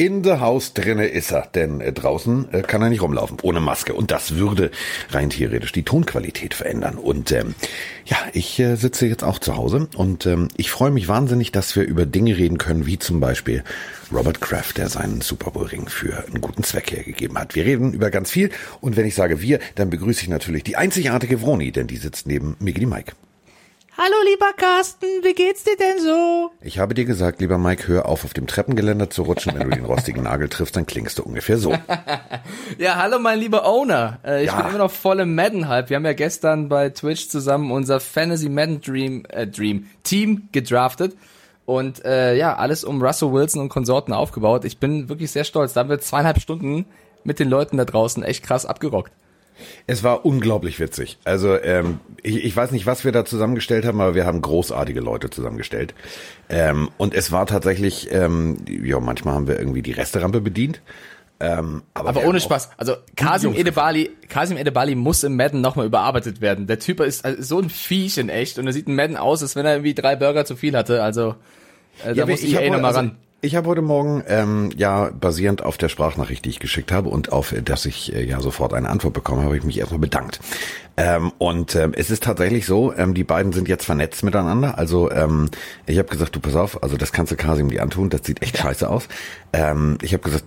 in the house drinne ist er, denn äh, draußen äh, kann er nicht rumlaufen ohne Maske und das würde rein theoretisch die Tonqualität verändern. Und ähm, ja, ich äh, sitze jetzt auch zu Hause und ähm, ich freue mich wahnsinnig, dass wir über Dinge reden können, wie zum Beispiel Robert Kraft, der seinen Super Bowl Ring für einen guten Zweck hergegeben hat. Wir reden über ganz viel und wenn ich sage wir, dann begrüße ich natürlich die einzigartige Vroni, denn die sitzt neben Miggy Mike. Hallo lieber Carsten, wie geht's dir denn so? Ich habe dir gesagt, lieber Mike, hör auf, auf dem Treppengeländer zu rutschen. Wenn du den rostigen Nagel triffst, dann klingst du ungefähr so. ja, hallo mein lieber Owner. Äh, ich ja. bin immer noch voll im Madden-Hype. Wir haben ja gestern bei Twitch zusammen unser Fantasy Madden Dream, äh, Dream Team gedraftet. Und äh, ja, alles um Russell Wilson und Konsorten aufgebaut. Ich bin wirklich sehr stolz. Da haben wir zweieinhalb Stunden mit den Leuten da draußen echt krass abgerockt. Es war unglaublich witzig. Also ähm, ich, ich weiß nicht, was wir da zusammengestellt haben, aber wir haben großartige Leute zusammengestellt. Ähm, und es war tatsächlich, ähm, ja, manchmal haben wir irgendwie die Resterampe bedient. Ähm, aber, aber ohne Spaß. Also Kasim Edebali, Kasim Edebali muss im Madden nochmal überarbeitet werden. Der Typ ist also so ein Viech in echt und er sieht im Madden aus, als wenn er irgendwie drei Burger zu viel hatte. Also äh, da ja, muss ich, ich eh nochmal also, ran. Ich habe heute Morgen ähm, ja basierend auf der Sprachnachricht, die ich geschickt habe und auf, dass ich äh, ja sofort eine Antwort bekomme, habe ich mich erstmal bedankt. Ähm, und ähm, es ist tatsächlich so, ähm, die beiden sind jetzt vernetzt miteinander. Also ähm, ich habe gesagt, du pass auf, also das kannst du Kasim die antun, das sieht echt scheiße aus. Ähm, ich habe gesagt,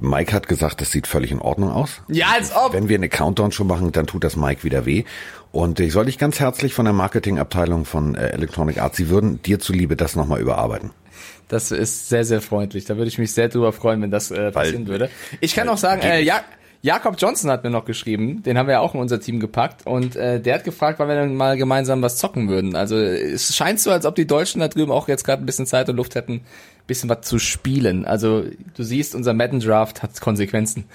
Mike hat gesagt, das sieht völlig in Ordnung aus. Ja, als ob. Wenn wir eine Countdown schon machen, dann tut das Mike wieder weh. Und ich soll dich ganz herzlich von der Marketingabteilung von äh, Electronic Arts, sie würden dir zuliebe das nochmal überarbeiten. Das ist sehr, sehr freundlich. Da würde ich mich sehr drüber freuen, wenn das äh, passieren weil, würde. Ich kann auch sagen, äh, ja, Jakob Johnson hat mir noch geschrieben, den haben wir ja auch in unser Team gepackt und äh, der hat gefragt, wann wir dann mal gemeinsam was zocken würden. Also es scheint so, als ob die Deutschen da drüben auch jetzt gerade ein bisschen Zeit und Luft hätten, bisschen was zu spielen. Also du siehst, unser Madden Draft hat Konsequenzen.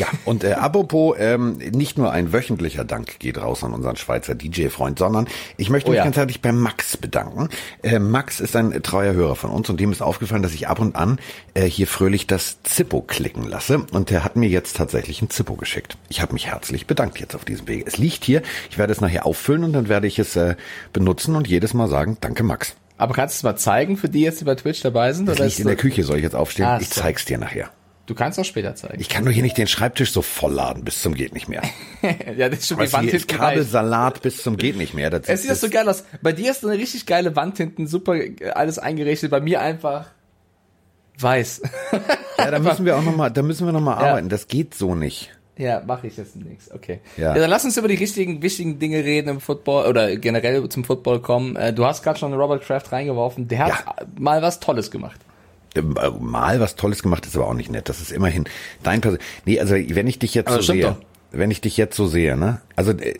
Ja, und äh, apropos, ähm, nicht nur ein wöchentlicher Dank geht raus an unseren Schweizer DJ-Freund, sondern ich möchte oh mich ja. ganz herzlich bei Max bedanken. Äh, Max ist ein treuer Hörer von uns und dem ist aufgefallen, dass ich ab und an äh, hier fröhlich das Zippo klicken lasse und der hat mir jetzt tatsächlich ein Zippo geschickt. Ich habe mich herzlich bedankt jetzt auf diesem Weg. Es liegt hier, ich werde es nachher auffüllen und dann werde ich es äh, benutzen und jedes Mal sagen, danke Max. Aber kannst du es mal zeigen für die jetzt, die bei Twitch dabei sind? Das liegt in der Küche, soll ich jetzt aufstehen? Ah, ich zeig's dir nachher. Du kannst auch später zeigen. Ich kann doch hier nicht den Schreibtisch so vollladen bis zum geht nicht mehr. ja, das ist schon die Wand hinten Kabelsalat bis zum geht nicht mehr. Das es sieht das so geil aus. Bei dir ist eine richtig geile Wand hinten, super alles eingerichtet. Bei mir einfach weiß. ja, da müssen wir auch noch mal, da müssen wir noch mal ja. arbeiten. Das geht so nicht. Ja, mache ich jetzt nichts. Okay. Ja. ja. dann lass uns über die richtigen, wichtigen Dinge reden im Football oder generell zum Football kommen. Äh, du hast gerade schon Robert Kraft reingeworfen. Der hat ja. mal was Tolles gemacht. Mal was Tolles gemacht ist aber auch nicht nett. Das ist immerhin dein Person. Nee, also wenn ich dich jetzt also so sehe, doch. Wenn ich dich jetzt so sehe, ne? Also äh,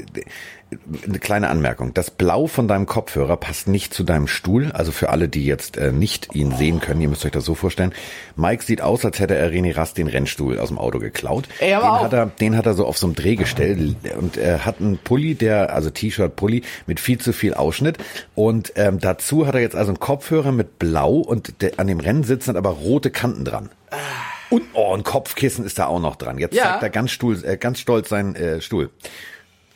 eine kleine Anmerkung. Das Blau von deinem Kopfhörer passt nicht zu deinem Stuhl. Also für alle, die jetzt äh, nicht ihn sehen können, ihr müsst euch das so vorstellen. Mike sieht aus, als hätte er René Rast den Rennstuhl aus dem Auto geklaut. Ey, den auch. hat er, den hat er so auf so einem Drehgestell und er hat einen Pulli, der, also T-Shirt, Pulli mit viel zu viel Ausschnitt. Und ähm, dazu hat er jetzt also einen Kopfhörer mit Blau und der, an dem Rennsitz sind aber rote Kanten dran. Und oh, ein Kopfkissen ist da auch noch dran. Jetzt ja. zeigt er ganz, Stuhl, äh, ganz stolz seinen äh, Stuhl.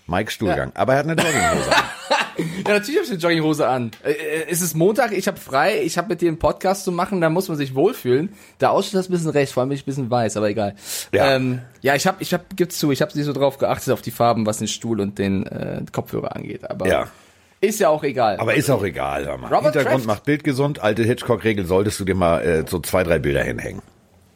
Mike Stuhlgang. Ja. Aber er hat eine Jogginghose an. ja, natürlich habe ich eine Jogginghose an. Äh, äh, es ist Montag, ich habe frei, ich habe mit dir einen Podcast zu machen, da muss man sich wohlfühlen. Der Ausschnitt ist ein bisschen recht, vor allem bin ich ein bisschen weiß, aber egal. Ja, ähm, ja ich habe, ich hab, gibt's zu, ich habe nicht so drauf geachtet auf die Farben, was den Stuhl und den äh, Kopfhörer angeht. Aber ja. Ist ja auch egal. Aber ist auch egal. Hör mal. Robert Hintergrund Kraft? macht Bild gesund. Alte Hitchcock-Regel solltest du dir mal äh, so zwei, drei Bilder hinhängen.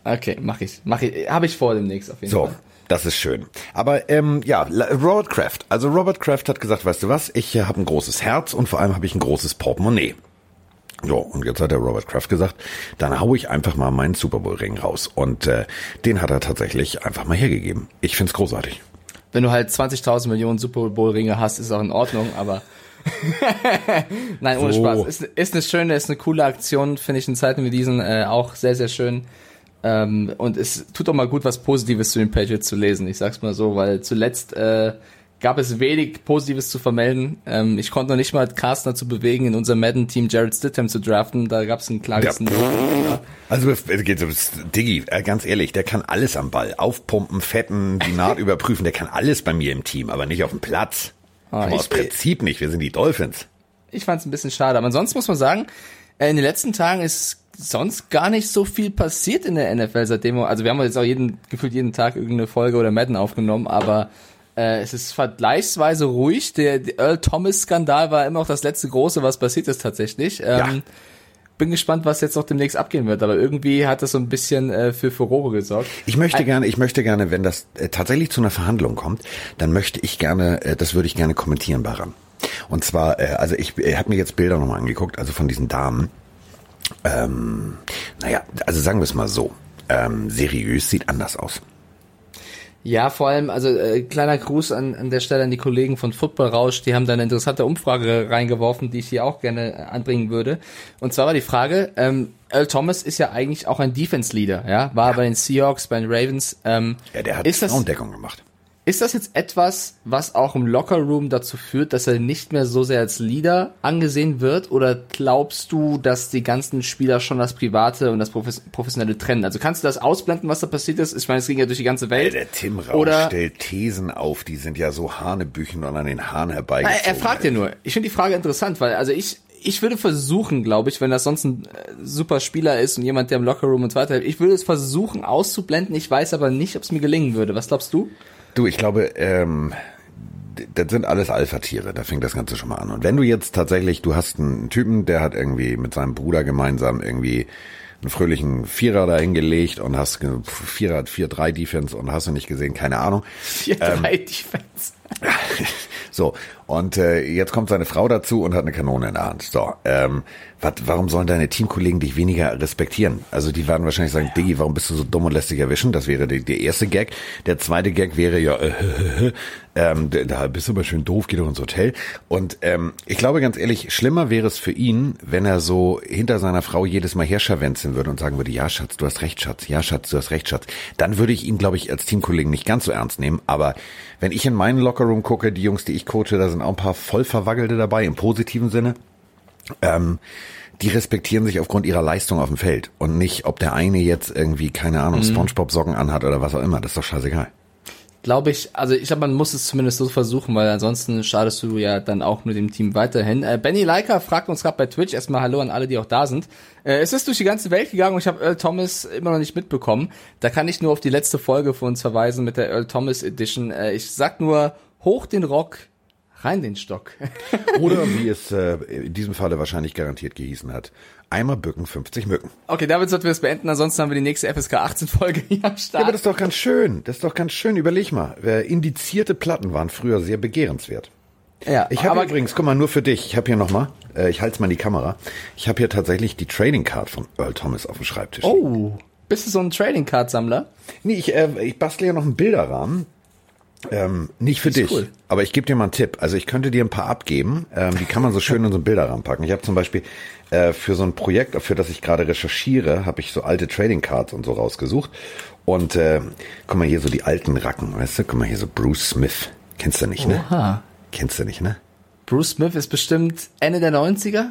Okay, mach ich. Mach ich. Habe ich vor demnächst auf jeden so. Fall. Das ist schön. Aber ähm, ja, Robert Kraft. Also Robert Kraft hat gesagt, weißt du was, ich äh, habe ein großes Herz und vor allem habe ich ein großes Portemonnaie. So, und jetzt hat der Robert Kraft gesagt, dann hau ich einfach mal meinen Super Bowl Ring raus. Und äh, den hat er tatsächlich einfach mal hergegeben. Ich find's großartig. Wenn du halt 20.000 Millionen Super Bowl Ringe hast, ist auch in Ordnung, aber Nein, ohne so. Spaß. Ist, ist eine schöne, ist eine coole Aktion, finde ich in Zeiten wie diesen äh, auch sehr, sehr schön. Ähm, und es tut doch mal gut, was Positives zu den Patriots zu lesen. Ich sag's mal so, weil zuletzt äh, gab es wenig Positives zu vermelden. Ähm, ich konnte noch nicht mal Carsten dazu bewegen, in unserem Madden-Team Jared Stidham zu draften. Da gab es ein klares ja. ja. Also Diggi, äh, ganz ehrlich, der kann alles am Ball. Aufpumpen, fetten, die Naht überprüfen. Der kann alles bei mir im Team, aber nicht auf dem Platz. Ah, aus Prinzip nicht. Wir sind die Dolphins. Ich fand's ein bisschen schade. Aber ansonsten muss man sagen, äh, in den letzten Tagen ist sonst gar nicht so viel passiert in der NFL seitdem. Also wir haben jetzt auch jeden, gefühlt jeden Tag irgendeine Folge oder Madden aufgenommen, aber äh, es ist vergleichsweise ruhig. Der, der Earl Thomas-Skandal war immer noch das letzte große, was passiert ist tatsächlich. Ähm, ja. Bin gespannt, was jetzt noch demnächst abgehen wird, aber irgendwie hat das so ein bisschen äh, für Furore gesorgt. Ich möchte ein gerne, ich möchte gerne, wenn das äh, tatsächlich zu einer Verhandlung kommt, dann möchte ich gerne, äh, das würde ich gerne kommentieren, Baran. Und zwar, äh, also ich äh, habe mir jetzt Bilder nochmal angeguckt, also von diesen Damen. Ähm, naja, also sagen wir es mal so. Ähm, seriös sieht anders aus. Ja, vor allem, also äh, kleiner Gruß an, an der Stelle an die Kollegen von Football Rausch, die haben da eine interessante Umfrage reingeworfen, die ich hier auch gerne äh, anbringen würde. Und zwar war die Frage, ähm, Earl Thomas ist ja eigentlich auch ein Defense Leader, ja, war ja. bei den Seahawks, bei den Ravens. Ähm, ja, der hat ist gemacht. Ist das jetzt etwas, was auch im Lockerroom dazu führt, dass er nicht mehr so sehr als Leader angesehen wird? Oder glaubst du, dass die ganzen Spieler schon das Private und das Professionelle trennen? Also kannst du das ausblenden, was da passiert ist? Ich meine, es ging ja durch die ganze Welt. Der Tim Rausch oder stellt Thesen auf, die sind ja so Hanebüchen und an den Haaren herbeigezogen. Er fragt ja nur. Ich finde die Frage interessant, weil also ich, ich würde versuchen, glaube ich, wenn das sonst ein äh, super Spieler ist und jemand, der im Lockerroom und so weiter, ich würde es versuchen auszublenden. Ich weiß aber nicht, ob es mir gelingen würde. Was glaubst du? Du, ich glaube, ähm, das sind alles Alpha-Tiere, da fängt das Ganze schon mal an. Und wenn du jetzt tatsächlich, du hast einen Typen, der hat irgendwie mit seinem Bruder gemeinsam irgendwie einen fröhlichen Vierer da hingelegt und hast Vierer, 4-3 Defense und hast du nicht gesehen, keine Ahnung. 4-3 ähm, Defense. so, und äh, jetzt kommt seine Frau dazu und hat eine Kanone in der Hand. So, ähm, wat, warum sollen deine Teamkollegen dich weniger respektieren? Also die werden wahrscheinlich sagen, Diggi, warum bist du so dumm und lässt dich erwischen? Das wäre der, der erste Gag. Der zweite Gag wäre ja, äh, ähm, da bist du aber schön doof, geh doch ins Hotel. Und ähm, ich glaube ganz ehrlich, schlimmer wäre es für ihn, wenn er so hinter seiner Frau jedes Mal herscharwenzeln würde und sagen würde, ja Schatz, du hast recht, Schatz, ja Schatz, du hast recht, Schatz. Dann würde ich ihn, glaube ich, als Teamkollegen nicht ganz so ernst nehmen. Aber wenn ich in meinen Lockerroom gucke, die Jungs, die ich coache, da sind auch ein paar voll verwaggelte dabei, im positiven Sinne. Ähm, die respektieren sich aufgrund ihrer Leistung auf dem Feld und nicht, ob der eine jetzt irgendwie, keine Ahnung, mhm. Spongebob-Socken anhat oder was auch immer. Das ist doch scheißegal glaube ich, also ich glaube, man muss es zumindest so versuchen, weil ansonsten schadest du ja dann auch mit dem Team weiterhin. Äh, Benny Leica fragt uns gerade bei Twitch erstmal Hallo an alle, die auch da sind. Äh, es ist durch die ganze Welt gegangen und ich habe Earl Thomas immer noch nicht mitbekommen. Da kann ich nur auf die letzte Folge von uns verweisen mit der Earl Thomas Edition. Äh, ich sag nur, hoch den Rock, rein den Stock. Oder wie es äh, in diesem Falle wahrscheinlich garantiert gehießen hat. Einmal bücken, 50 Mücken. Okay, damit sollten wir es beenden, ansonsten haben wir die nächste FSK 18 Folge hier am Start. Ja, aber das ist doch ganz schön. Das ist doch ganz schön. Überleg mal. Indizierte Platten waren früher sehr begehrenswert. Ja, ich habe übrigens, guck mal, nur für dich. Ich habe hier nochmal, äh, ich halte mal in die Kamera. Ich habe hier tatsächlich die Trading Card von Earl Thomas auf dem Schreibtisch. Oh, bist du so ein Trading Card Sammler? Nee, ich, äh, ich bastle ja noch einen Bilderrahmen. Ähm, nicht für dich, cool. aber ich gebe dir mal einen Tipp. Also ich könnte dir ein paar abgeben. Ähm, die kann man so schön in so einen Bilderrahmen packen. Ich habe zum Beispiel äh, für so ein Projekt, für das ich gerade recherchiere, habe ich so alte Trading Cards und so rausgesucht. Und äh, guck mal hier so die alten Racken, weißt du? Guck mal hier so Bruce Smith. Kennst du nicht, ne? Oha. Kennst du nicht, ne? Bruce Smith ist bestimmt Ende der 90er?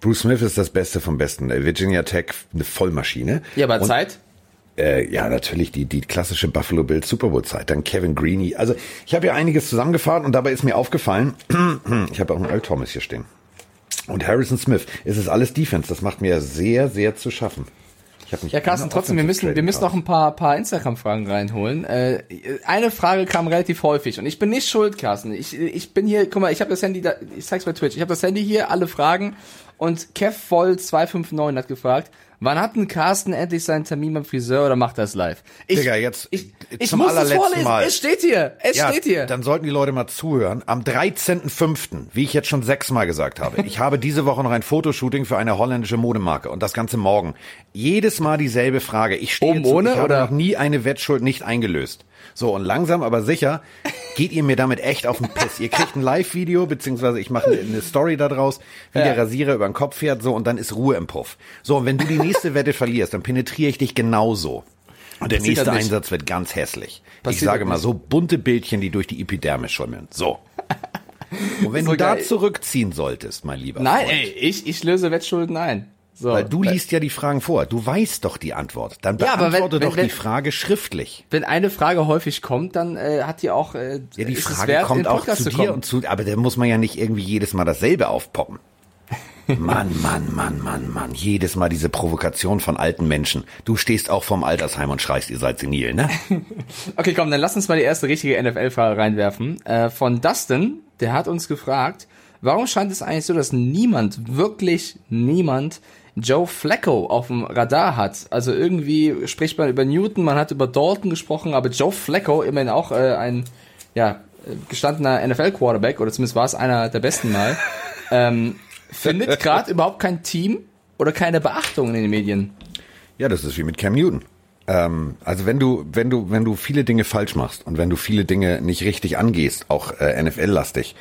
Bruce Smith ist das Beste vom Besten. Äh, Virginia Tech, eine Vollmaschine. Ja, aber und, Zeit? Äh, ja, natürlich die, die klassische Buffalo Bills Super Bowl Zeit. Dann Kevin Greeny. Also ich habe ja einiges zusammengefahren und dabei ist mir aufgefallen, ich habe auch einen Earl Thomas hier stehen. Und Harrison Smith. Es ist alles Defense. Das macht mir sehr, sehr zu schaffen. ja, Carsten, trotzdem, wir müssen, wir müssen noch ein paar, paar Instagram-Fragen reinholen. Äh, eine Frage kam relativ häufig und ich bin nicht schuld, Carsten. Ich, ich bin hier, guck mal, ich habe das Handy, da, ich zeig's bei Twitch, ich habe das Handy hier, alle Fragen und Kev Voll 259 hat gefragt, Wann hat denn Carsten endlich seinen Termin beim Friseur oder macht das live? Ich, Digga, jetzt ich, ich zum muss allerletzten Mal. Es steht hier. Es ja, steht hier. Dann sollten die Leute mal zuhören. Am 13.05., wie ich jetzt schon sechsmal gesagt habe, ich habe diese Woche noch ein Fotoshooting für eine holländische Modemarke und das ganze morgen. Jedes Mal dieselbe Frage. Ich stehe Oben ohne, ich habe oder? noch nie eine Wettschuld nicht eingelöst. So, und langsam aber sicher geht ihr mir damit echt auf den Piss. Ihr kriegt ein Live-Video, beziehungsweise ich mache eine Story da draus, wie ja. der Rasierer über den Kopf fährt, so, und dann ist Ruhe im Puff. So, und wenn du die nächste Wette verlierst, dann penetriere ich dich genauso. Und der nächste Einsatz wird ganz hässlich. Passiert ich sage mal so bunte Bildchen, die durch die Epidermis schimmeln. So. Und wenn so du da zurückziehen solltest, mein lieber Nein, Freund, ey, ich, ich löse Wettschulden ein. So, Weil du liest ja die Fragen vor. Du weißt doch die Antwort. Dann beantworte ja, wenn, doch wenn, die Frage schriftlich. Wenn eine Frage häufig kommt, dann äh, hat die auch. Äh, ja, die Frage wert, kommt auch zu dir und zu. Aber da muss man ja nicht irgendwie jedes Mal dasselbe aufpoppen. Mann, Mann, Mann, Mann, Mann. Jedes Mal diese Provokation von alten Menschen. Du stehst auch vorm Altersheim und schreist, ihr seid senil, ne? okay, komm, dann lass uns mal die erste richtige NFL-Frage reinwerfen. Äh, von Dustin, der hat uns gefragt, warum scheint es eigentlich so, dass niemand, wirklich niemand, Joe Flacco auf dem Radar hat. Also irgendwie spricht man über Newton, man hat über Dalton gesprochen, aber Joe Flacco, immerhin auch äh, ein ja, gestandener NFL-Quarterback, oder zumindest war es einer der besten mal, ähm, findet gerade überhaupt kein Team oder keine Beachtung in den Medien. Ja, das ist wie mit Cam Newton. Ähm, also wenn du, wenn du, wenn du viele Dinge falsch machst und wenn du viele Dinge nicht richtig angehst, auch äh, NFL-lastig,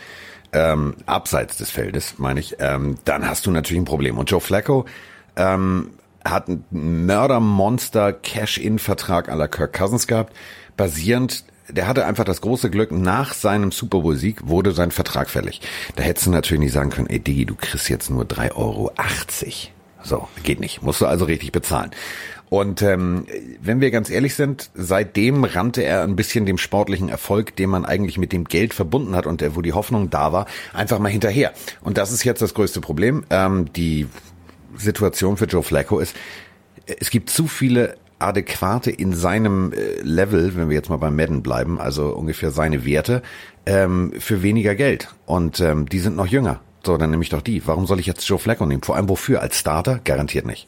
ähm, abseits des Feldes, meine ich, ähm, dann hast du natürlich ein Problem. Und Joe Flacco ähm, hat einen Mörder-Monster-Cash-In-Vertrag aller Kirk Cousins gehabt, basierend der hatte einfach das große Glück, nach seinem Super Bowl-Sieg wurde sein Vertrag fällig. Da hättest du natürlich nicht sagen können, ey Digi, du kriegst jetzt nur 3,80 Euro. So, geht nicht. Musst du also richtig bezahlen. Und ähm, wenn wir ganz ehrlich sind, seitdem rannte er ein bisschen dem sportlichen Erfolg, den man eigentlich mit dem Geld verbunden hat und der, wo die Hoffnung da war, einfach mal hinterher. Und das ist jetzt das größte Problem. Ähm, die Situation für Joe Flacco ist, es gibt zu viele adäquate in seinem äh, Level, wenn wir jetzt mal beim Madden bleiben, also ungefähr seine Werte, ähm, für weniger Geld. Und ähm, die sind noch jünger. So, dann nehme ich doch die. Warum soll ich jetzt Joe Flacco nehmen? Vor allem wofür? Als Starter? Garantiert nicht.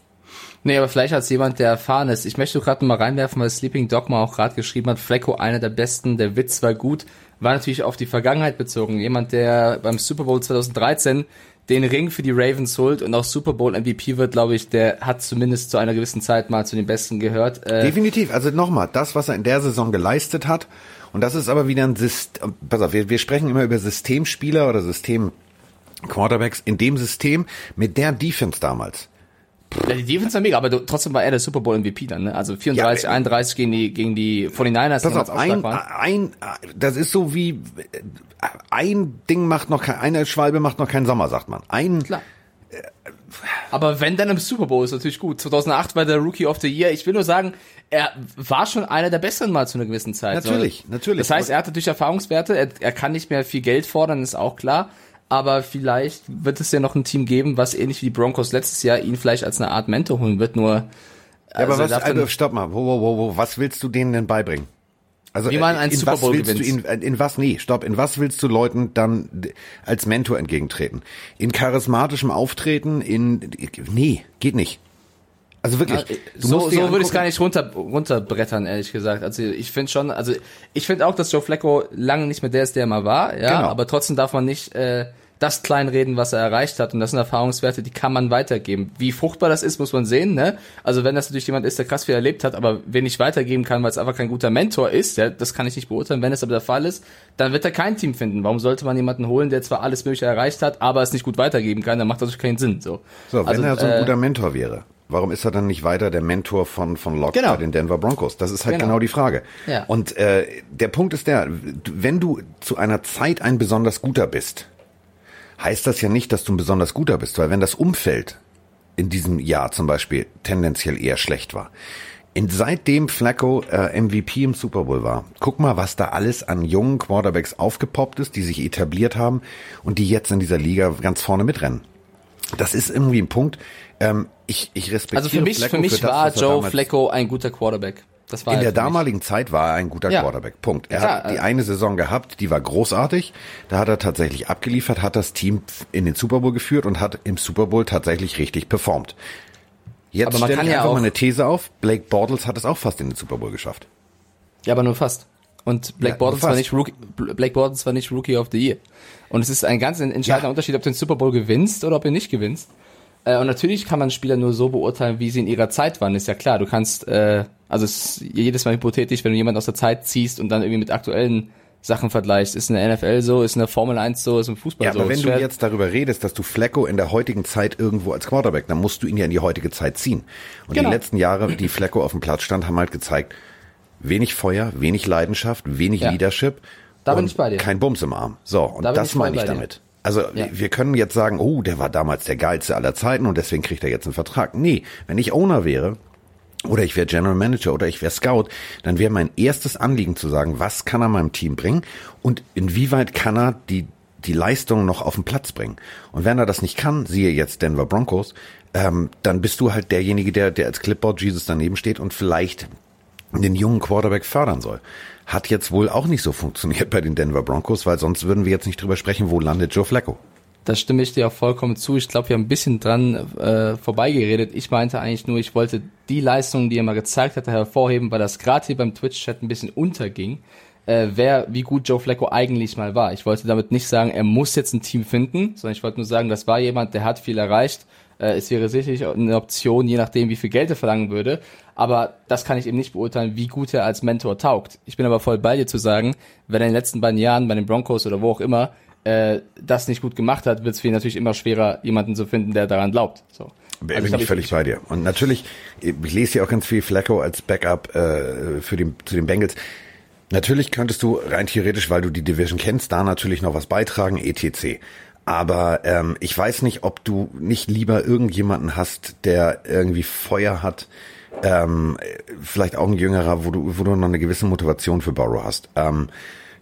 Nee, aber vielleicht als jemand, der erfahren ist. Ich möchte gerade mal reinwerfen, weil Sleeping Dogma auch gerade geschrieben hat, Flecko einer der besten, der Witz war gut, war natürlich auf die Vergangenheit bezogen. Jemand, der beim Super Bowl 2013 den Ring für die Ravens holt und auch Super Bowl MVP wird, glaube ich, der hat zumindest zu einer gewissen Zeit mal zu den Besten gehört. Äh Definitiv. Also nochmal, das, was er in der Saison geleistet hat, und das ist aber wieder ein System, pass auf, wir, wir sprechen immer über Systemspieler oder System Quarterbacks in dem System mit der Defense damals. Ja, die Defense war mega, aber trotzdem war er der Super Bowl MVP dann, ne? Also 34, ja, 31 gegen die, gegen die 49ers. Pass auf, ein, ein, das ist so wie, ein Ding macht noch kein, eine Schwalbe macht noch keinen Sommer, sagt man. Ein, Klar. Aber wenn dann im Super Bowl ist natürlich gut. 2008 war der Rookie of the Year. Ich will nur sagen, er war schon einer der besseren mal zu einer gewissen Zeit. Natürlich, so. natürlich. Das heißt, er hatte durch Erfahrungswerte, er, er kann nicht mehr viel Geld fordern, ist auch klar aber vielleicht wird es ja noch ein Team geben, was ähnlich wie die Broncos letztes Jahr ihn vielleicht als eine Art Mentor holen wird, nur. Ja, aber also was, also stopp mal, wo, wo, wo, wo, was willst du denen denn beibringen? Also wie man ein Super Bowl gewinnt. In, in was, nee, stopp, in was willst du Leuten dann als Mentor entgegentreten? In charismatischem Auftreten, in, nee, geht nicht. Also wirklich. Ja, so so würde ich es gar nicht runter, runterbrettern, ehrlich gesagt. Also ich finde schon, also ich finde auch, dass Joe Flacco lange nicht mehr der ist, der er mal war, ja, genau. aber trotzdem darf man nicht äh, das kleinreden, was er erreicht hat. Und das sind Erfahrungswerte, die kann man weitergeben. Wie fruchtbar das ist, muss man sehen. Ne? Also wenn das natürlich jemand ist, der krass viel erlebt hat, aber wen ich weitergeben kann, weil es einfach kein guter Mentor ist, ja, das kann ich nicht beurteilen. Wenn es aber der Fall ist, dann wird er kein Team finden. Warum sollte man jemanden holen, der zwar alles Mögliche erreicht hat, aber es nicht gut weitergeben kann? Dann macht das keinen Sinn. So, so wenn also, er so ein äh, guter Mentor wäre. Warum ist er dann nicht weiter der Mentor von, von Locke genau. bei den Denver Broncos? Das ist halt genau, genau die Frage. Ja. Und äh, der Punkt ist der, wenn du zu einer Zeit ein besonders guter bist, heißt das ja nicht, dass du ein besonders guter bist, weil wenn das Umfeld in diesem Jahr zum Beispiel tendenziell eher schlecht war, in, seitdem Flacco äh, MVP im Super Bowl war, guck mal, was da alles an jungen Quarterbacks aufgepoppt ist, die sich etabliert haben und die jetzt in dieser Liga ganz vorne mitrennen. Das ist irgendwie ein Punkt. Ähm, ich, ich respektiere Also für mich, Flecko für mich für das, war Joe Flacco ein guter Quarterback. Das war in der damaligen mich. Zeit war er ein guter ja. Quarterback. Punkt. Er ja, hat die eine Saison gehabt, die war großartig. Da hat er tatsächlich abgeliefert, hat das Team in den Super Bowl geführt und hat im Super Bowl tatsächlich richtig performt. Jetzt aber man kann ich ja einfach mal eine These auf. Blake Bortles hat es auch fast in den Super Bowl geschafft. Ja, aber nur fast. Und Blake ja, Bortles war nicht Rookie, Blake Bortles war nicht Rookie of the Year. Und es ist ein ganz entscheidender ja. Unterschied, ob du den Super Bowl gewinnst oder ob du nicht gewinnst. Äh, und natürlich kann man Spieler nur so beurteilen, wie sie in ihrer Zeit waren. Ist ja klar. Du kannst, äh, also es ist jedes Mal hypothetisch, wenn du jemanden aus der Zeit ziehst und dann irgendwie mit aktuellen Sachen vergleichst. Ist in der NFL so, ist in der Formel 1 so, ist im Fußball ja, so. Aber wenn du jetzt darüber redest, dass du Flecko in der heutigen Zeit irgendwo als Quarterback, dann musst du ihn ja in die heutige Zeit ziehen. Und genau. die letzten Jahre, die Flecko auf dem Platz stand, haben halt gezeigt, wenig Feuer, wenig Leidenschaft, wenig ja. Leadership. Da bin ich bei dir. Kein Bums im Arm. So, und da das meine ich damit. Also ja. wir können jetzt sagen, oh, der war damals der geilste aller Zeiten und deswegen kriegt er jetzt einen Vertrag. Nee, wenn ich Owner wäre, oder ich wäre General Manager oder ich wäre Scout, dann wäre mein erstes Anliegen zu sagen, was kann er meinem Team bringen und inwieweit kann er die die Leistung noch auf den Platz bringen. Und wenn er das nicht kann, siehe jetzt Denver Broncos, ähm, dann bist du halt derjenige, der, der als Clipboard Jesus daneben steht und vielleicht den jungen Quarterback fördern soll. Hat jetzt wohl auch nicht so funktioniert bei den Denver Broncos, weil sonst würden wir jetzt nicht drüber sprechen, wo landet Joe Flacco. Da stimme ich dir auch vollkommen zu. Ich glaube, wir haben ein bisschen dran äh, vorbeigeredet. Ich meinte eigentlich nur, ich wollte die Leistungen, die er mal gezeigt hatte, hervorheben, weil das gerade hier beim Twitch-Chat ein bisschen unterging, äh, wer, wie gut Joe Flacco eigentlich mal war. Ich wollte damit nicht sagen, er muss jetzt ein Team finden, sondern ich wollte nur sagen, das war jemand, der hat viel erreicht. Äh, es wäre sicherlich eine Option, je nachdem, wie viel Geld er verlangen würde. Aber das kann ich eben nicht beurteilen, wie gut er als Mentor taugt. Ich bin aber voll bei dir zu sagen, wenn er in den letzten beiden Jahren bei den Broncos oder wo auch immer äh, das nicht gut gemacht hat, wird es für ihn natürlich immer schwerer, jemanden zu finden, der daran glaubt. So. Bin also ich, ich völlig bei dir. Und natürlich, ich lese ja auch ganz viel Flacco als Backup äh, für den, zu den Bengals. Natürlich könntest du rein theoretisch, weil du die Division kennst, da natürlich noch was beitragen, etc. Aber ähm, ich weiß nicht, ob du nicht lieber irgendjemanden hast, der irgendwie Feuer hat, ähm, vielleicht auch ein jüngerer, wo du, wo du noch eine gewisse Motivation für Borrow hast. Ähm,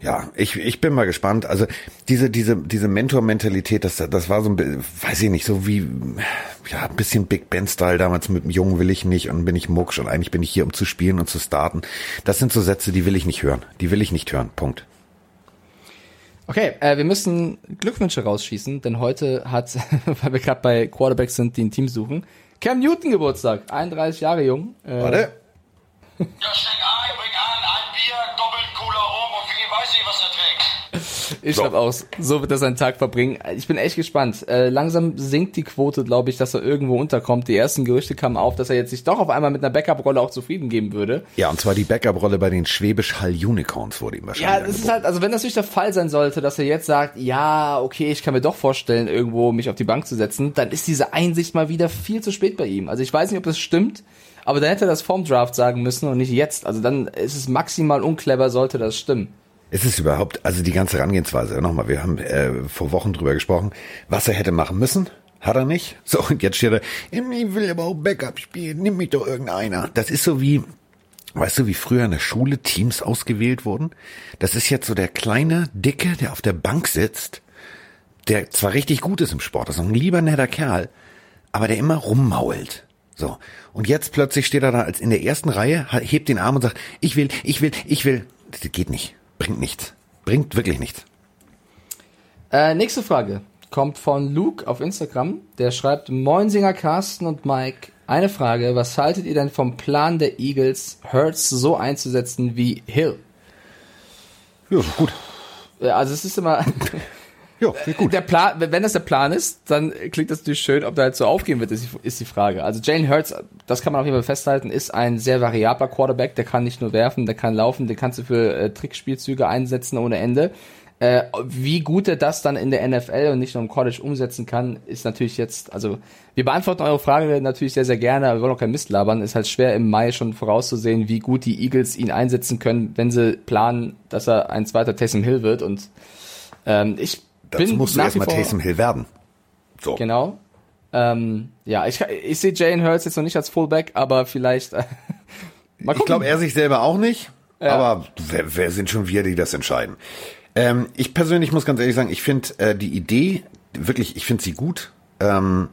ja, ich, ich bin mal gespannt. Also diese, diese, diese Mentor-Mentalität, das, das war so ein, weiß ich nicht, so wie, ja, ein bisschen Big Ben-Style damals mit dem Jungen will ich nicht und bin ich mucksch und eigentlich bin ich hier, um zu spielen und zu starten. Das sind so Sätze, die will ich nicht hören. Die will ich nicht hören. Punkt. Okay, äh, wir müssen Glückwünsche rausschießen, denn heute hat, weil wir gerade bei Quarterbacks sind, die ein Team suchen, Cam Newton Geburtstag, 31 Jahre jung. Äh, Warte. Ja, steig ein, bring ein Ich so. glaube auch, so wird er seinen Tag verbringen. Ich bin echt gespannt. Äh, langsam sinkt die Quote, glaube ich, dass er irgendwo unterkommt. Die ersten Gerüchte kamen auf, dass er jetzt sich doch auf einmal mit einer Backup-Rolle auch zufrieden geben würde. Ja, und zwar die Backup-Rolle bei den Schwäbisch Hall Unicorns wurde ihm wahrscheinlich. Ja, das ist halt, also wenn das nicht der Fall sein sollte, dass er jetzt sagt, ja, okay, ich kann mir doch vorstellen, irgendwo mich auf die Bank zu setzen, dann ist diese Einsicht mal wieder viel zu spät bei ihm. Also ich weiß nicht, ob das stimmt. Aber dann hätte er das vorm Draft sagen müssen und nicht jetzt. Also dann ist es maximal unclever, sollte das stimmen. Ist es überhaupt, also die ganze Herangehensweise, nochmal, wir haben äh, vor Wochen drüber gesprochen, was er hätte machen müssen, hat er nicht. So, und jetzt steht er, ich will aber auch Backup spielen, nimm mich doch irgendeiner. Das ist so wie, weißt du, wie früher in der Schule Teams ausgewählt wurden? Das ist jetzt so der kleine, dicke, der auf der Bank sitzt, der zwar richtig gut ist im Sport, das ist ein lieber netter Kerl, aber der immer rummault. So. Und jetzt plötzlich steht er da als in der ersten Reihe, hebt den Arm und sagt, ich will, ich will, ich will. Das geht nicht. Bringt nichts. Bringt wirklich nichts. Äh, nächste Frage kommt von Luke auf Instagram. Der schreibt, Moinsinger Carsten und Mike, eine Frage, was haltet ihr denn vom Plan der Eagles, Hurts so einzusetzen wie Hill? Ja, gut. Also es ist immer, Ja, gut. Der Plan, wenn das der Plan ist, dann klingt das natürlich schön, ob da halt so aufgehen wird, ist, ist die Frage. Also Jalen Hurts, das kann man auf jeden Fall festhalten, ist ein sehr variabler Quarterback, der kann nicht nur werfen, der kann laufen, den kannst du für äh, Trickspielzüge einsetzen ohne Ende. Äh, wie gut er das dann in der NFL und nicht nur im College umsetzen kann, ist natürlich jetzt, also wir beantworten eure Frage natürlich sehr, sehr gerne, aber wir wollen auch kein Mist labern. Ist halt schwer im Mai schon vorauszusehen, wie gut die Eagles ihn einsetzen können, wenn sie planen, dass er ein zweiter Taysom Hill wird und ähm, ich Dazu musst du erstmal Taysom Hill werden. So. Genau. Ähm, ja, ich, ich sehe Jane Hurts jetzt noch nicht als Fullback, aber vielleicht. Äh, mal gucken. Ich glaube, er sich selber auch nicht. Ja. Aber wer, wer sind schon wir, die das entscheiden? Ähm, ich persönlich muss ganz ehrlich sagen, ich finde äh, die Idee wirklich, ich finde sie gut. Ähm,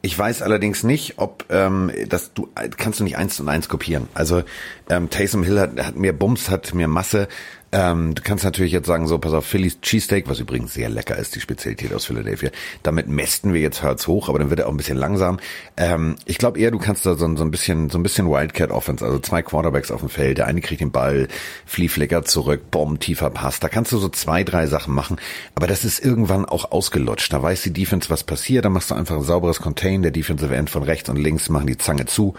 ich weiß allerdings nicht, ob ähm, das du kannst du nicht eins und eins kopieren. Also ähm, Taysom Hill hat, hat mehr Bums, hat mehr Masse. Ähm, du kannst natürlich jetzt sagen, so, pass auf, Philly's Cheesesteak, was übrigens sehr lecker ist, die Spezialität aus Philadelphia. Damit mästen wir jetzt Hertz hoch, aber dann wird er auch ein bisschen langsam. Ähm, ich glaube eher, du kannst da so, so ein bisschen, so ein bisschen Wildcat Offense, also zwei Quarterbacks auf dem Feld, der eine kriegt den Ball, Fliehflicker zurück, Bomb, tiefer Pass. Da kannst du so zwei, drei Sachen machen, aber das ist irgendwann auch ausgelutscht. Da weiß die Defense, was passiert, da machst du einfach ein sauberes Contain, der Defensive End von rechts und links machen die Zange zu,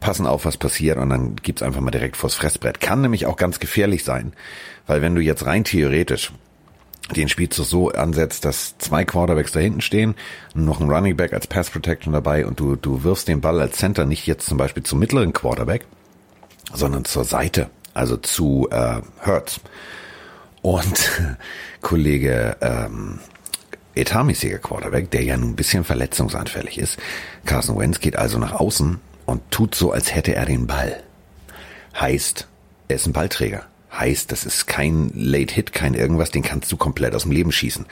passen auf, was passiert und dann gibt's einfach mal direkt vors Fressbrett. Kann nämlich auch ganz gefährlich sein. Weil wenn du jetzt rein theoretisch den Spielzug so ansetzt, dass zwei Quarterbacks da hinten stehen, noch ein Running Back als Pass Protection dabei und du, du wirfst den Ball als Center nicht jetzt zum Beispiel zum mittleren Quarterback, sondern zur Seite, also zu äh, Hertz. Und Kollege ähm, etatmäßiger Quarterback, der ja nun ein bisschen verletzungsanfällig ist, Carson Wentz geht also nach außen und tut so, als hätte er den Ball. Heißt, er ist ein Ballträger. Heißt, das ist kein Late Hit, kein irgendwas, den kannst du komplett aus dem Leben schießen.